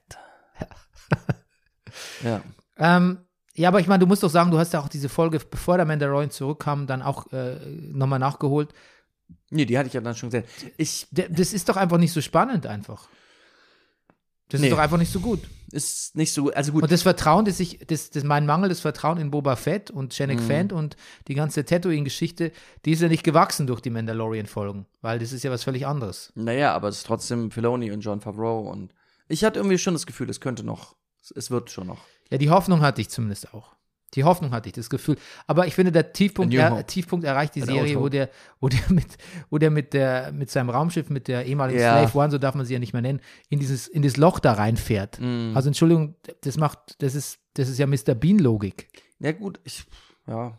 ja. Ähm, ja, aber ich meine, du musst doch sagen, du hast ja auch diese Folge, bevor der Mandalorian zurückkam, dann auch äh, nochmal nachgeholt. Nee, die hatte ich ja dann schon gesehen. Ich, das ist doch einfach nicht so spannend einfach. Das Nee. ist doch einfach nicht so gut. ist nicht so, also gut. Und das Vertrauen, das ich, das, das mein mangelndes Vertrauen in Boba Fett und Janek Mhm. Fant und die ganze Tatooine-Geschichte, die ist ja nicht gewachsen durch die Mandalorian-Folgen, weil das ist ja was völlig anderes. naja, aber es ist trotzdem Filoni und John Favreau und Ich hatte irgendwie schon das Gefühl, es könnte noch, es wird schon noch. Ja, die Hoffnung hatte ich zumindest auch. Die Hoffnung hatte ich, das Gefühl. Aber ich finde, der Tiefpunkt, er. Tiefpunkt erreicht die An Serie, wo der, wo der mit, wo der mit der, mit seinem Raumschiff, mit der ehemaligen Ja. Slave One, so darf man sie ja nicht mehr nennen, in dieses, in dieses Loch da reinfährt. Mhm. Also Entschuldigung, das macht, das ist, das ist ja Mr. Bean-Logik. Ja, gut, ich, ja.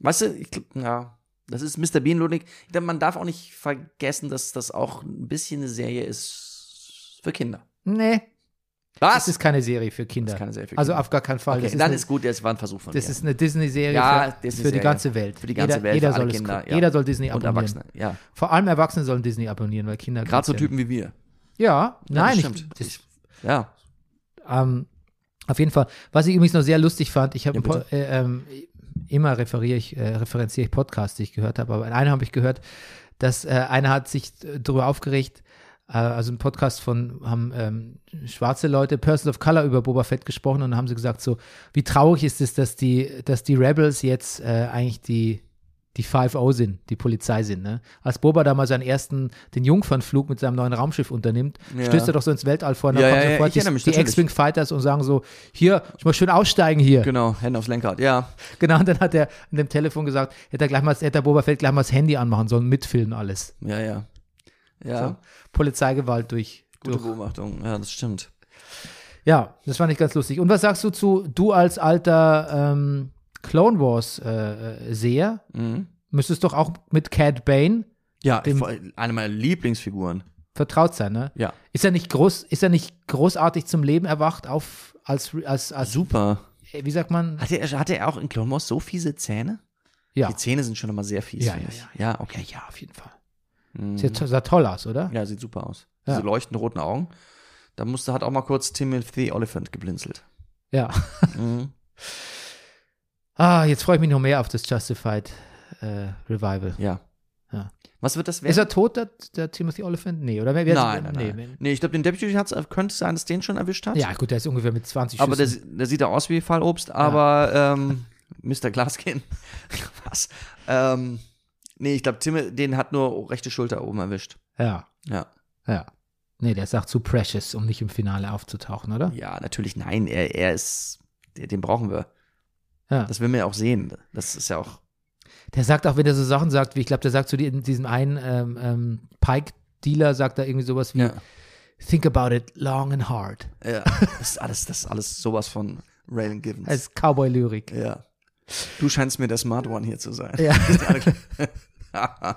Weißt du, ich, ja, das ist Mr. Bean Logik. Ich glaub, Man darf auch nicht vergessen, dass das auch ein bisschen eine Serie ist für Kinder. Nee, Was? das ist keine Serie für Kinder. Das ist keine Serie für Also Kinder. auf gar keinen Fall. okay, das ist dann eine, ist gut, das war ein Versuch von das mir. ist eine Disney-Serie Ja, für, für die ganze Welt. Für die ganze jeder, Welt, Jeder für alle soll Kinder, ja. Jeder soll Disney und abonnieren. Erwachsene, ja. Vor allem Erwachsene sollen Disney abonnieren, weil Kinder Gerade so ja Typen wie wir. Ja, nein, das ich, stimmt. das, Ja. ähm, auf jeden Fall. Was ich übrigens noch sehr lustig fand, ich habe Ja, äh, ähm, immer referiere ich, äh, referenziere ich Podcasts, die ich gehört habe, aber in einem habe ich gehört, dass äh, einer hat sich darüber aufgeregt, also ein Podcast von, haben ähm, schwarze Leute, Persons of Color über Boba Fett gesprochen und dann haben sie gesagt so, wie traurig ist es, dass die, dass die Rebels jetzt äh, eigentlich die die 5-0 sind, die Polizei sind. Ne? Als Boba da mal seinen ersten, den Jungfernflug mit seinem neuen Raumschiff unternimmt, Ja. stößt er doch so ins Weltall vor und dann Ja, kommen ja, ja, sofort mich, die, die. X-Wing Fighters und sagen so, hier, ich muss schön aussteigen hier. Genau, Hände aufs Lenkrad. Ja. Genau, und dann hat er in dem Telefon gesagt, hätte er gleich mal, hätte der Boba Fett gleich mal das Handy anmachen sollen, mitfilmen alles. Ja, ja. Ja. So, Polizeigewalt durch, Gute durch. Beobachtung. Ja, das stimmt. Ja, das fand ich ganz lustig. Und was sagst du zu, du als alter ähm, Clone Wars äh, äh, Mhm. müsstest doch auch mit Cad Bane Ja, eine meiner Lieblingsfiguren. vertraut sein, ne? Ja. Ist er nicht groß, ist er nicht großartig zum Leben erwacht auf als als als Super. wie sagt man? Hatte er, hatte er auch in Clone Wars so fiese Zähne? Ja. Die Zähne sind schon immer sehr fies. Ja, ja, ich. ja. okay. Ja, ja, auf jeden Fall. Mhm. Sieht, sah toll aus, oder? Ja, sieht super aus. Ja. Diese leuchtenden roten Augen. Da musste, hat auch mal kurz Timothy Oliphant geblinzelt. Ja. Mhm. Ah, jetzt freue ich mich noch mehr auf das Justified äh, Revival. Ja. Ja. Was wird das werden? Ist er tot, der, der Timothy Oliphant? Nee, oder? Wer, wer nein, nein, nee, nein. Nee, ich glaube, den Deputy hat's, könnte es sein, dass den schon erwischt hat. Ja, gut, der ist ungefähr mit 20 aber der, der sieht ja aus wie Fallobst, aber ähm, Mr. Glaskin. Was? Ähm, nee, ich glaube, Tim, den hat nur rechte Schulter oben erwischt. Ja, Ja. ja. Nee, der ist auch zu precious, um nicht im Finale aufzutauchen, oder? Ja, natürlich, nein, er, er ist, den, brauchen wir. Ja. Das will man ja auch sehen. Das ist ja auch, Der sagt auch, wenn er so Sachen sagt, wie ich glaube, der sagt zu die- diesem einen ähm, ähm, Pike-Dealer, sagt er irgendwie sowas wie, ja, think about it long and hard. ja das, ist alles, das ist alles sowas von Raylan Givens. Als Cowboy-Lyrik. ja. Du scheinst mir der Smart One hier zu sein. Ja.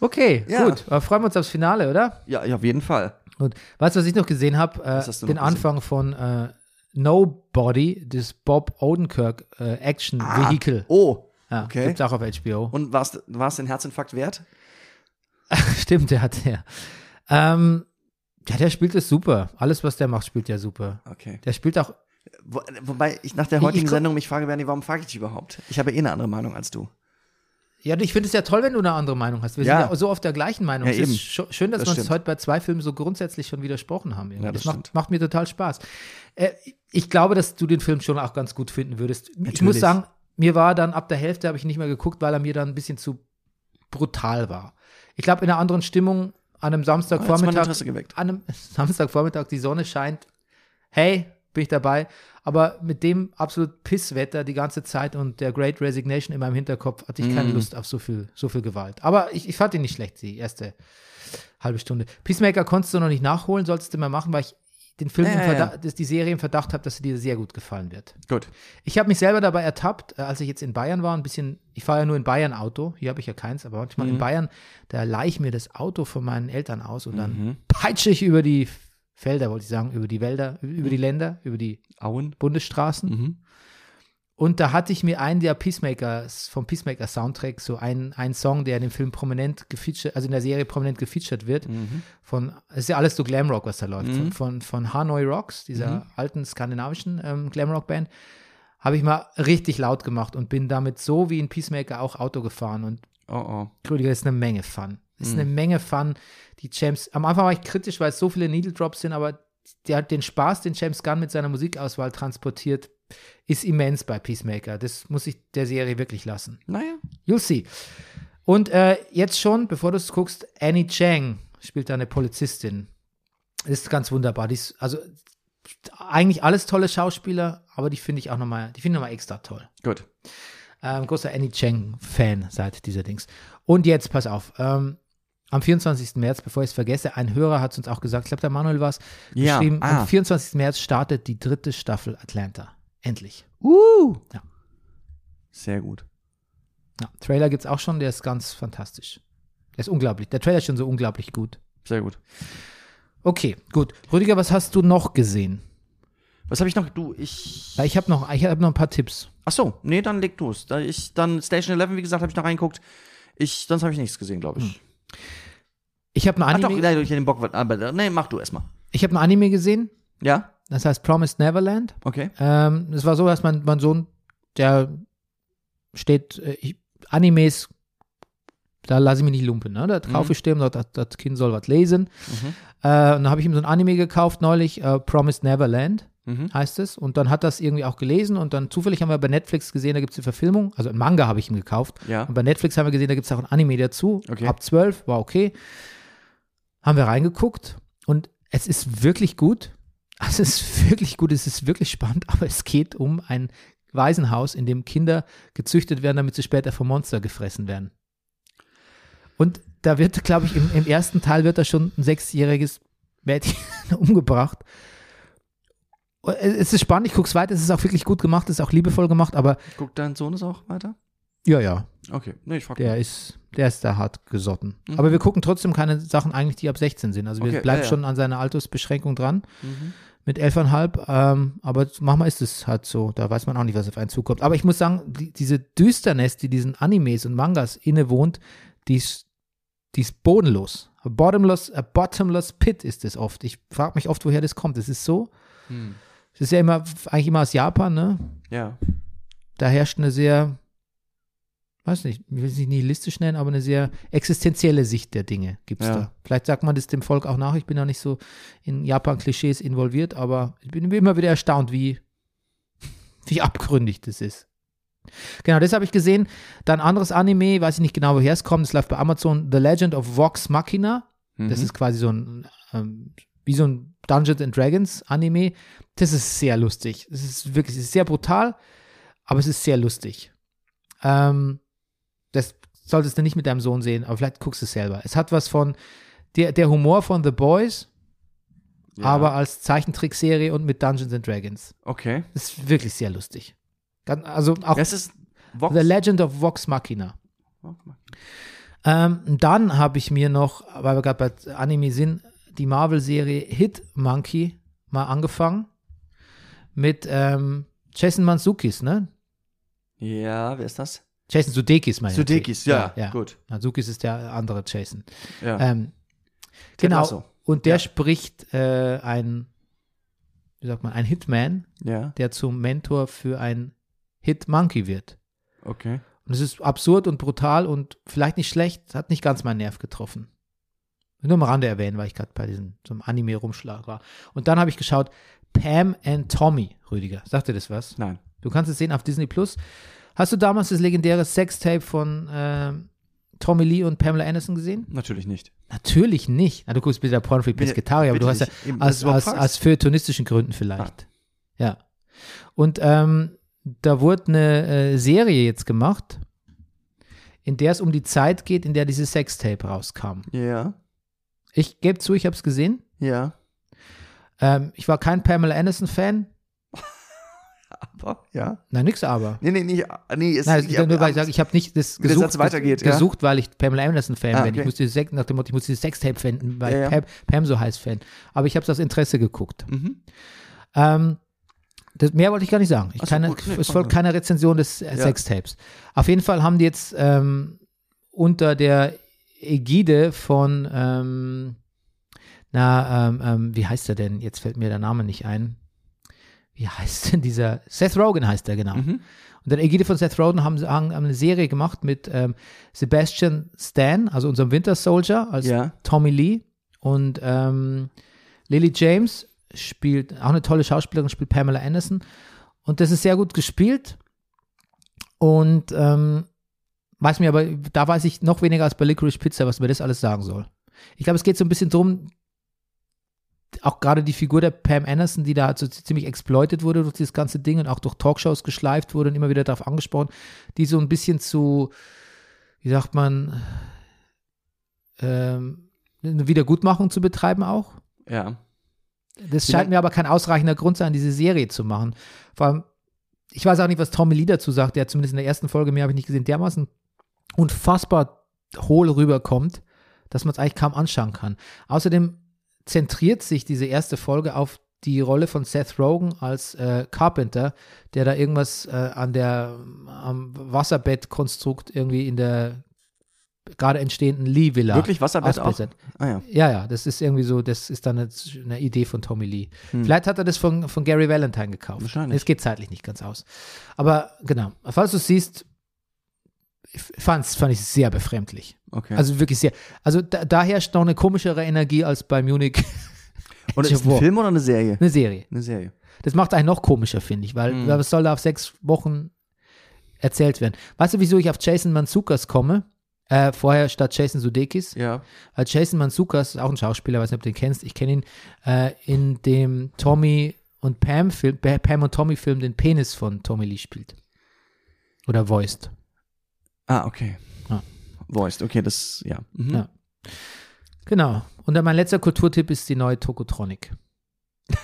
Okay, Ja. gut. Aber freuen wir uns aufs Finale, oder? ja, ja, auf jeden Fall. Und weißt du, was ich noch gesehen habe? Äh, den gesehen? Anfang von äh, Nobody, das Bob Odenkirk äh, Action Vehicle. Oh, Ja, okay. Gibt's auch auf HBO. und war es den Herzinfarkt wert? Stimmt, der hat der. Ähm, ja, der spielt es super. Alles, was der macht, spielt ja super. Okay. Der spielt auch. Wo, wobei ich nach der Ich- heutigen ich- Sendung mich frage, Bernie, warum frage ich dich überhaupt? Ich habe eh eine andere Meinung als du. Ja, ich finde es ja toll, wenn du eine andere Meinung hast. Wir Ja. sind ja so auf der gleichen Meinung. Ja, es eben. ist scho- schön, dass Das wir uns stimmt. heute bei zwei Filmen so grundsätzlich schon widersprochen haben. irgendwie. Ja, das das macht, macht mir total Spaß. Äh, ich glaube, dass du den Film schon auch ganz gut finden würdest. Ich Natürlich. muss sagen, mir war dann ab der Hälfte, habe ich nicht mehr geguckt, weil er mir dann ein bisschen zu brutal war. Ich glaube, in einer anderen Stimmung an einem mein Samstagvormittag, an einem Samstagvormittag, die Sonne scheint, hey, bin ich dabei. Aber mit dem absolut Pisswetter die ganze Zeit und der Great Resignation in meinem Hinterkopf hatte ich keine Mm. Lust auf so viel, so viel Gewalt. Aber ich, ich fand ihn nicht schlecht, die erste halbe Stunde. Peacemaker konntest du noch nicht nachholen, solltest du mal machen, weil ich den Film, Ja, ja, ja. die Serie im Verdacht habe, dass sie dir sehr gut gefallen wird. Gut. Ich habe mich selber dabei ertappt, äh, als ich jetzt in Bayern war, ein bisschen, ich fahre ja nur in Bayern Auto, hier habe ich ja keins, aber manchmal Mhm. in Bayern, da leih ich mir das Auto von meinen Eltern aus und dann Mhm. peitsche ich über die Felder, wollte ich sagen, über die Wälder, über die Länder, über die Auen. Bundesstraßen. Mhm. Und da hatte ich mir einen der Peacemakers, vom Peacemaker Soundtrack, so einen, einen Song, der in dem Film prominent gefeatured, also in der Serie prominent gefeatured wird, Mhm. von, es ist ja alles so Glamrock, was da läuft, Mhm. von, von, Hanoi Rocks, dieser Mhm. alten skandinavischen ähm, Glamrock-Band, habe ich mal richtig laut gemacht und bin damit so wie ein Peacemaker auch Auto gefahren und Oh, oh. Rüdiger, das ist eine Menge Fun. Das ist Mhm. eine Menge Fun. Die James, am Anfang war ich kritisch, weil es so viele Needle Drops sind, aber der hat den Spaß, den James Gunn mit seiner Musikauswahl transportiert, ist immens bei Peacemaker. Das muss ich der Serie wirklich lassen. Naja. You'll see. Und äh, jetzt schon, bevor du es guckst, Annie Chang spielt da eine Polizistin. ist ganz wunderbar. Die ist, also eigentlich alles tolle Schauspieler, aber die finde ich auch nochmal, die finde ich nochmal extra toll. Gut. Ähm, großer Annie Cheng-Fan seit dieser Dings. Und jetzt, pass auf, ähm, am 24. März, bevor ich es vergesse, ein Hörer hat es uns auch gesagt, ich glaube, der Manuel war es, Ja, geschrieben, ah. am 24. März startet die dritte Staffel Atlanta. Endlich. Uh. Ja. Sehr gut. Ja, Trailer gibt es auch schon, der ist ganz fantastisch. Der ist unglaublich. Der Trailer ist schon so unglaublich gut. Sehr gut. Okay, gut. Rüdiger, was hast du noch gesehen? Was habe ich noch? Du, ich. Weil ich habe noch, ich hab noch ein paar Tipps. Ach so, nee, dann leg du's. Da ich dann Station 11, wie gesagt, habe ich noch reingeguckt. Ich, sonst habe ich nichts gesehen, glaube ich. Ich habe ein Ach doch, Anime, nein, ich den Bock, nee, mach du erstmal. ich habe ein Anime gesehen, Ja? das heißt Promised Neverland. Okay. Ähm, es war so, dass mein, mein Sohn, der steht, äh, ich, Animes, da lasse ich mich nicht lumpen, ne? Da kaufe ich stehen, das, das Kind soll was lesen. Äh, und dann habe ich ihm so ein Anime gekauft neulich, äh, Promised Neverland Mhm. heißt es. Und dann hat das irgendwie auch gelesen und dann zufällig haben wir bei Netflix gesehen, da gibt es die Verfilmung, also ein Manga habe ich ihm gekauft. Ja. Und bei Netflix haben wir gesehen, da gibt es auch ein Anime dazu. Okay. Ab 12, war okay. Haben wir reingeguckt und es ist wirklich gut. Es ist wirklich gut, es ist wirklich spannend, aber es geht um ein Waisenhaus, in dem Kinder gezüchtet werden, damit sie später vom Monster gefressen werden. Und da wird, glaube ich, im, im ersten Teil wird da schon ein sechsjähriges Mädchen umgebracht. Es ist spannend, ich gucke es weiter, es ist auch wirklich gut gemacht, es ist auch liebevoll gemacht, aber Guckt dein Sohn es auch weiter? ja, ja, Okay. Nee, ich frag der ist, der ist da hart gesotten. Mhm. Aber wir gucken trotzdem keine Sachen eigentlich, die ab 16 sind. Also wir Okay, bleiben ja, ja. schon an seiner Altersbeschränkung dran Mhm. mit 11,5. Ähm, aber manchmal ist es halt so, da weiß man auch nicht, was auf einen zukommt. Aber ich muss sagen, die, diese Düsternis, die diesen Animes und Mangas innewohnt, die ist, die ist bodenlos. A bottomless, a bottomless pit ist es oft. Ich frage mich oft, woher das kommt. Es ist so, Hm. Es ist ja immer, eigentlich immer aus Japan, ne? Ja. da herrscht eine sehr, weiß nicht, ich will es nicht nihilistisch nennen, aber eine sehr existenzielle Sicht der Dinge gibt es Ja. da. Vielleicht sagt man das dem Volk auch nach. Ich bin ja nicht so in Japan-Klischees involviert, aber ich bin immer wieder erstaunt, wie, wie abgründig das ist. Genau, das habe ich gesehen. Dann anderes Anime, weiß ich nicht genau, woher es kommt. Es läuft bei Amazon The Legend of Vox Machina. Das Mhm. ist quasi so ein, ähm, wie so ein Dungeons and Dragons Anime. Das ist sehr lustig. Es ist wirklich, es ist sehr brutal, aber es ist sehr lustig. Ähm, das solltest du nicht mit deinem Sohn sehen, aber vielleicht guckst du es selber. Es hat was von der, der Humor von The Boys, ja. aber als Zeichentrickserie und mit Dungeons and Dragons. Okay. Das ist wirklich sehr lustig. Also auch Das ist Vox. The Legend of Vox Machina. Vox- Ähm, dann habe ich mir noch, weil wir gerade bei Anime sind, die Marvel-Serie Hit Monkey mal angefangen mit ähm, Jason Manzukis, ne? Ja, wer ist das? Jason Sudeikis, meine ich. Sudeikis, ja, ja. gut. Manzukis ist der andere Jason. Ja. Ähm, genau. Lasso. Und der Ja. spricht äh, ein, wie sagt man, ein Hitman, der zum Mentor für ein Hit Monkey wird. okay. Und es ist absurd und brutal und vielleicht nicht schlecht, hat nicht ganz meinen Nerv getroffen. Nur am Rande erwähnen, weil ich gerade bei diesem so Anime-Rumschlag war. Und dann habe ich geschaut, Pam and Tommy, Rüdiger. Sagt dir das was? Nein. Du kannst es sehen auf Disney Plus. Hast du damals das legendäre Sextape von ähm, Tommy Lee und Pamela Anderson gesehen? Natürlich nicht. Natürlich nicht. Na, du guckst bitte Pornfree Bitte- Pescatarier, aber du hast ja. Eben, aus, aus, aus feuilletonistischen Gründen vielleicht. Ja. Und ähm, da wurde eine äh, Serie jetzt gemacht, in der es um die Zeit geht, in der dieses Sextape rauskam. Ja, Ich gebe zu, ich habe es gesehen. ja. Ähm, ich war kein Pamela Anderson-Fan. Aber, ja. Nein, nix aber. Nee, nee, nicht, nee, ist, Nein, ja, nur weil ich sage, ich habe nicht das gesucht, weitergeht, ja. gesucht weil ich Pamela Anderson-Fan Ah, bin. Ich okay. musste Sex, nach dem Motto, ich muss dieses Sextape finden, weil Ja, ja. Pam, Pam so heißt Fan. Aber ich habe es aus Interesse geguckt. Mhm. Ähm, das, mehr wollte ich gar nicht sagen. Ich so, keine, gut. Nee, es folgt keine Rezension des äh, Sextapes. Auf jeden Fall haben die jetzt ähm, unter der Ägide von, ähm, na, ähm, ähm, wie heißt er denn? Jetzt fällt mir der Name nicht ein. Wie heißt denn dieser? Seth Rogen heißt er, genau. Mhm. Unter der Ägide von Seth Rogen haben sie haben eine Serie gemacht mit ähm, Sebastian Stan, also unserem Winter Soldier, als Ja. Tommy Lee. Und ähm, Lily James spielt, auch eine tolle Schauspielerin, spielt Pamela Anderson. Und das ist sehr gut gespielt. Und ähm, weiß mir aber, da weiß ich noch weniger als bei Licorice Pizza, was mir das alles sagen soll. Ich glaube, es geht so ein bisschen drum, auch gerade die Figur der Pam Anderson, die da halt so ziemlich exploitet wurde durch dieses ganze Ding und auch durch Talkshows geschleift wurde und immer wieder darauf angesprochen, die so ein bisschen zu, wie sagt man, ähm, eine Wiedergutmachung zu betreiben auch. Ja. Das scheint mir aber kein ausreichender Grund sein, diese Serie zu machen. Vor allem, ich weiß auch nicht, was Tommy Lee dazu sagt, der zumindest in der ersten Folge, mehr habe ich nicht gesehen, dermaßen unfassbar hohl rüberkommt, dass man es eigentlich kaum anschauen kann. Außerdem zentriert sich diese erste Folge auf die Rolle von Seth Rogen als äh, Carpenter, der da irgendwas äh, an der am Wasserbettkonstrukt irgendwie in der gerade entstehenden Lee-Villa Wirklich Wasserbett auch? Ah ja. Ja, ja, das ist irgendwie so, das ist dann eine, eine Idee von Tommy Lee. Hm. Vielleicht hat er das von, von Gary Valentine gekauft. Wahrscheinlich. Es geht zeitlich nicht ganz aus. Aber genau, falls du es siehst, fand's, fand ich sehr befremdlich. Okay. Also wirklich sehr. Also da, da herrscht noch eine komischere Energie als bei Munich Und ist es ein. Film oder eine Serie? eine Serie. Eine Serie. Das macht eigentlich noch komischer, finde ich, weil, Mhm. was soll da auf sechs Wochen erzählt werden? Weißt du, wieso ich auf Jason Manzukas komme? Äh, vorher statt Jason Sudeikis? Ja. Weil Jason Manzukas ist auch ein Schauspieler, weiß nicht, ob du den kennst. Ich kenne ihn äh, in dem Tommy und Pam Film, Pa- Pam und Tommy Film, den Penis von Tommy Lee spielt. Oder voiced. Ah, okay. Ja. Voiced, okay, das, ja. Mhm. Ja. Genau. Und dann mein letzter Kulturtipp ist die neue Tokotronic.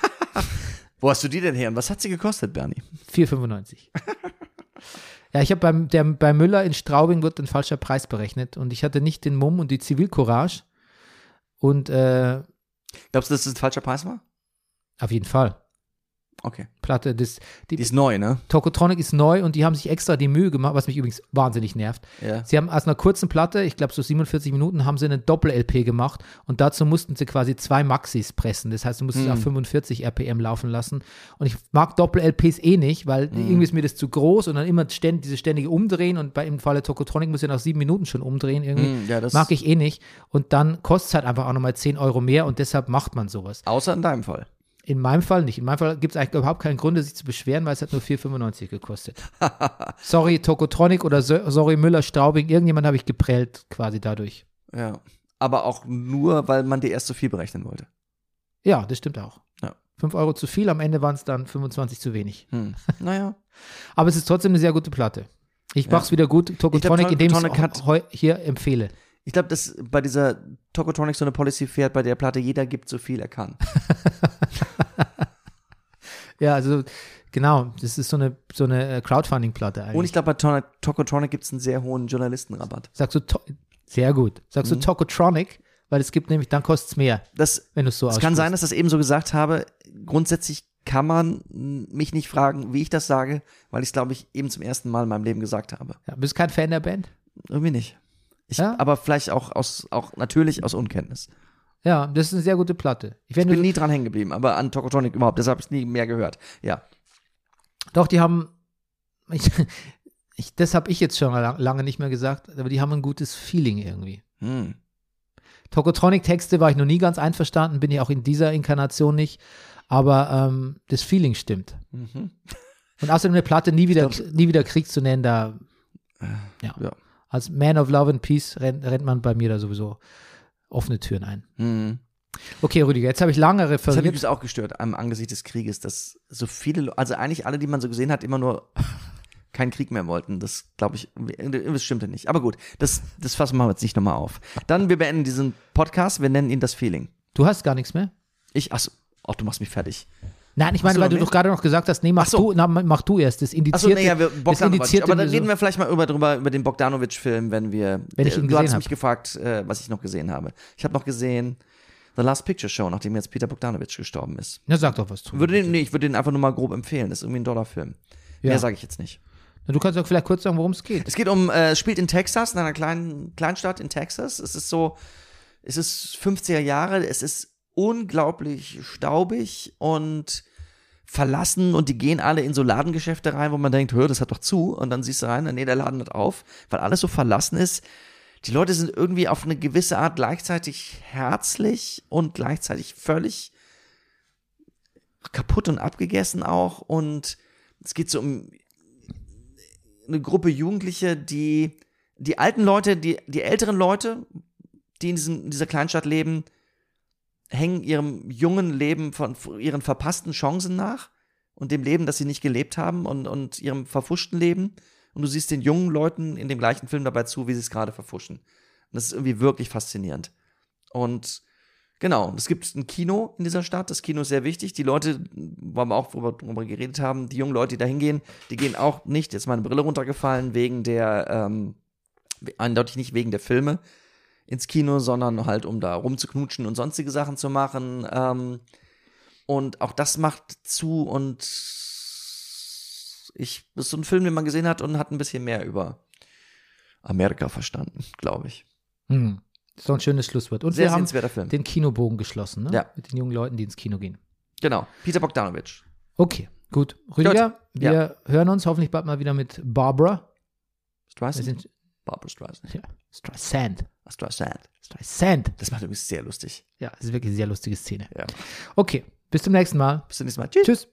Wo hast du die denn her und was hat sie gekostet, Bernie? 4,95. ja, ich habe beim der, bei Müller in Straubing wird ein falscher Preis berechnet und ich hatte nicht den Mumm und die Zivilcourage. Und äh, Glaubst du, dass das ein falscher Preis war? auf jeden Fall. Okay. Platte, das, die, Die ist neu, ne? Tokotronic ist neu und die haben sich extra die Mühe gemacht, was mich übrigens wahnsinnig nervt. Ja. Sie haben aus einer kurzen Platte, ich glaube so 47 Minuten, haben sie eine Doppel-LP gemacht und dazu mussten sie quasi zwei Maxis pressen. Das heißt, du musst es Hm. auf 45 RPM laufen lassen. Und ich mag Doppel-LPs eh nicht, weil Hm. irgendwie ist mir das zu groß und dann immer ständ, diese ständige Umdrehen und bei, im Falle Tokotronic muss ja nach sieben Minuten schon umdrehen irgendwie. Hm, ja, das Mag ich eh nicht. Und dann kostet es halt einfach auch nochmal 10 Euro mehr und deshalb macht man sowas. Außer in deinem Fall. In meinem Fall nicht. In meinem Fall gibt es eigentlich überhaupt keinen Grund, sich zu beschweren, weil es hat nur 4,95 gekostet. sorry, Tokotronic oder so, sorry, Müller-Straubing, irgendjemand habe ich geprellt quasi dadurch. Ja. Aber auch nur, weil man dir erst so viel berechnen wollte. Ja, das stimmt auch. Ja. 5 Euro zu viel, am Ende waren es dann 25 zu wenig. Hm. Naja. Aber es ist trotzdem eine sehr gute Platte. Ich Ja. mach's wieder gut, Tokotronic, glaub, indem ich Tokotronic es hier empfehle. Ich glaube, dass bei dieser Tokotronic so eine Policy fährt, bei der Platte jeder gibt so viel er kann. Ja, also genau, das ist so eine, so eine äh, Crowdfunding-Platte eigentlich. Und ich glaube, bei Tokotronic gibt es einen sehr hohen Journalistenrabatt. Sagst du, sehr gut. Sagst Mhm. du Tokotronic, weil es gibt nämlich, dann kostet es mehr, Das, wenn du es so es kann sein, dass ich das eben so gesagt habe. Grundsätzlich kann man mich nicht fragen, wie ich das sage, weil ich es, glaube ich, eben zum ersten Mal in meinem Leben gesagt habe. Ja, bist du kein Fan der Band? Irgendwie nicht. Ich, Ja? Aber vielleicht auch aus, auch natürlich aus Unkenntnis. Ja, das ist eine sehr gute Platte. Ich, Ich bin nie dran hängen geblieben, aber an Tokotronic überhaupt, deshalb habe ich es nie mehr gehört. Ja. doch, die haben, ich, ich, das habe ich jetzt schon lang, lange nicht mehr gesagt, aber die haben ein gutes Feeling irgendwie. Hm. Tokotronic-Texte war ich noch nie ganz einverstanden, bin ich auch in dieser Inkarnation nicht, aber ähm, das Feeling stimmt. Mhm. Und außerdem eine Platte nie wieder, nie wieder Krieg zu nennen, da ja. ja. Als Man of Love and Peace rennt, rennt man bei mir da sowieso offene Türen ein. Hm. Okay, Rüdiger, jetzt habe ich lange Das hat mich referiert. übrigens auch gestört am Angesicht des Krieges, dass so viele, Le- also eigentlich alle, die man so gesehen hat, immer nur keinen Krieg mehr wollten. Das glaube ich, das stimmte nicht. Aber gut, das, das fassen wir jetzt nicht nochmal auf. Dann, wir beenden diesen Podcast, wir nennen ihn das Feeling. Du hast gar nichts mehr? Ich, achso, ach, du machst mich fertig. Nein, ich meine, du weil noch du doch gerade noch gesagt hast, nee, mach Ach so. du, na, mach du erst. Das Achso, indizierte, naja, wir Bogdanovic. Aber dann so- reden wir vielleicht mal über, drüber, über den Bogdanovic-Film, wenn wir. Wenn ich ihn du hast hab. mich gefragt, äh, was ich noch gesehen habe. Ich habe noch gesehen The Last Picture Show, nachdem jetzt Peter Bogdanovic gestorben ist. Na, sag doch was zu. Würde den, nee, ich würde den einfach nur mal grob empfehlen. Das ist irgendwie ein Dollarfilm. Ja. Mehr sage ich jetzt nicht. Na, du kannst doch vielleicht kurz sagen, worum es geht. Es geht um, äh, es spielt in Texas, in einer kleinen Kleinstadt in Texas. Es ist so, es ist 50er Jahre, es ist unglaublich staubig und verlassen und die gehen alle in so Ladengeschäfte rein, wo man denkt, hör, das hat doch zu und dann siehst du rein, nee, der Laden hat auf, weil alles so verlassen ist. Die Leute sind irgendwie auf eine gewisse Art gleichzeitig herzlich und gleichzeitig völlig kaputt und abgegessen auch und es geht so um eine Gruppe Jugendliche, die die alten Leute, die, die älteren Leute, die in, diesem, in dieser Kleinstadt leben, hängen ihrem jungen Leben von ihren verpassten Chancen nach und dem Leben, das sie nicht gelebt haben und, und ihrem verfuschten Leben. Und du siehst den jungen Leuten in dem gleichen Film dabei zu, wie sie es gerade verfuschen. Und das ist irgendwie wirklich faszinierend. Und genau, es gibt ein Kino in dieser Stadt. Das Kino ist sehr wichtig. Die Leute, wo wir auch darüber geredet haben, die jungen Leute, die da hingehen, die gehen auch nicht, jetzt ist meine Brille runtergefallen, wegen der, ähm, eindeutig nicht wegen der Filme ins Kino, sondern halt, um da rumzuknutschen und sonstige Sachen zu machen. Ähm, und auch das macht zu und ich, das ist so ein Film, den man gesehen hat und hat ein bisschen mehr über Amerika verstanden, glaube ich. Hm. Das ist doch ein schönes Schlusswort. Und Sehr wir haben Film. den Kinobogen geschlossen, ne? Ja. Mit den jungen Leuten, die ins Kino gehen. Genau. Peter Bogdanovich. Okay, gut. Rüdiger, Gut, wir ja. hören uns hoffentlich bald mal wieder mit Barbara. Wir Streisand? Barbara Streisand. ja, Streisand. Ach, Streisand. Streisand. Das macht übrigens sehr lustig. Ja, das ist wirklich eine sehr lustige Szene. Ja. Okay, bis zum nächsten Mal. Bis zum nächsten Mal. Tschüss. Tschüss.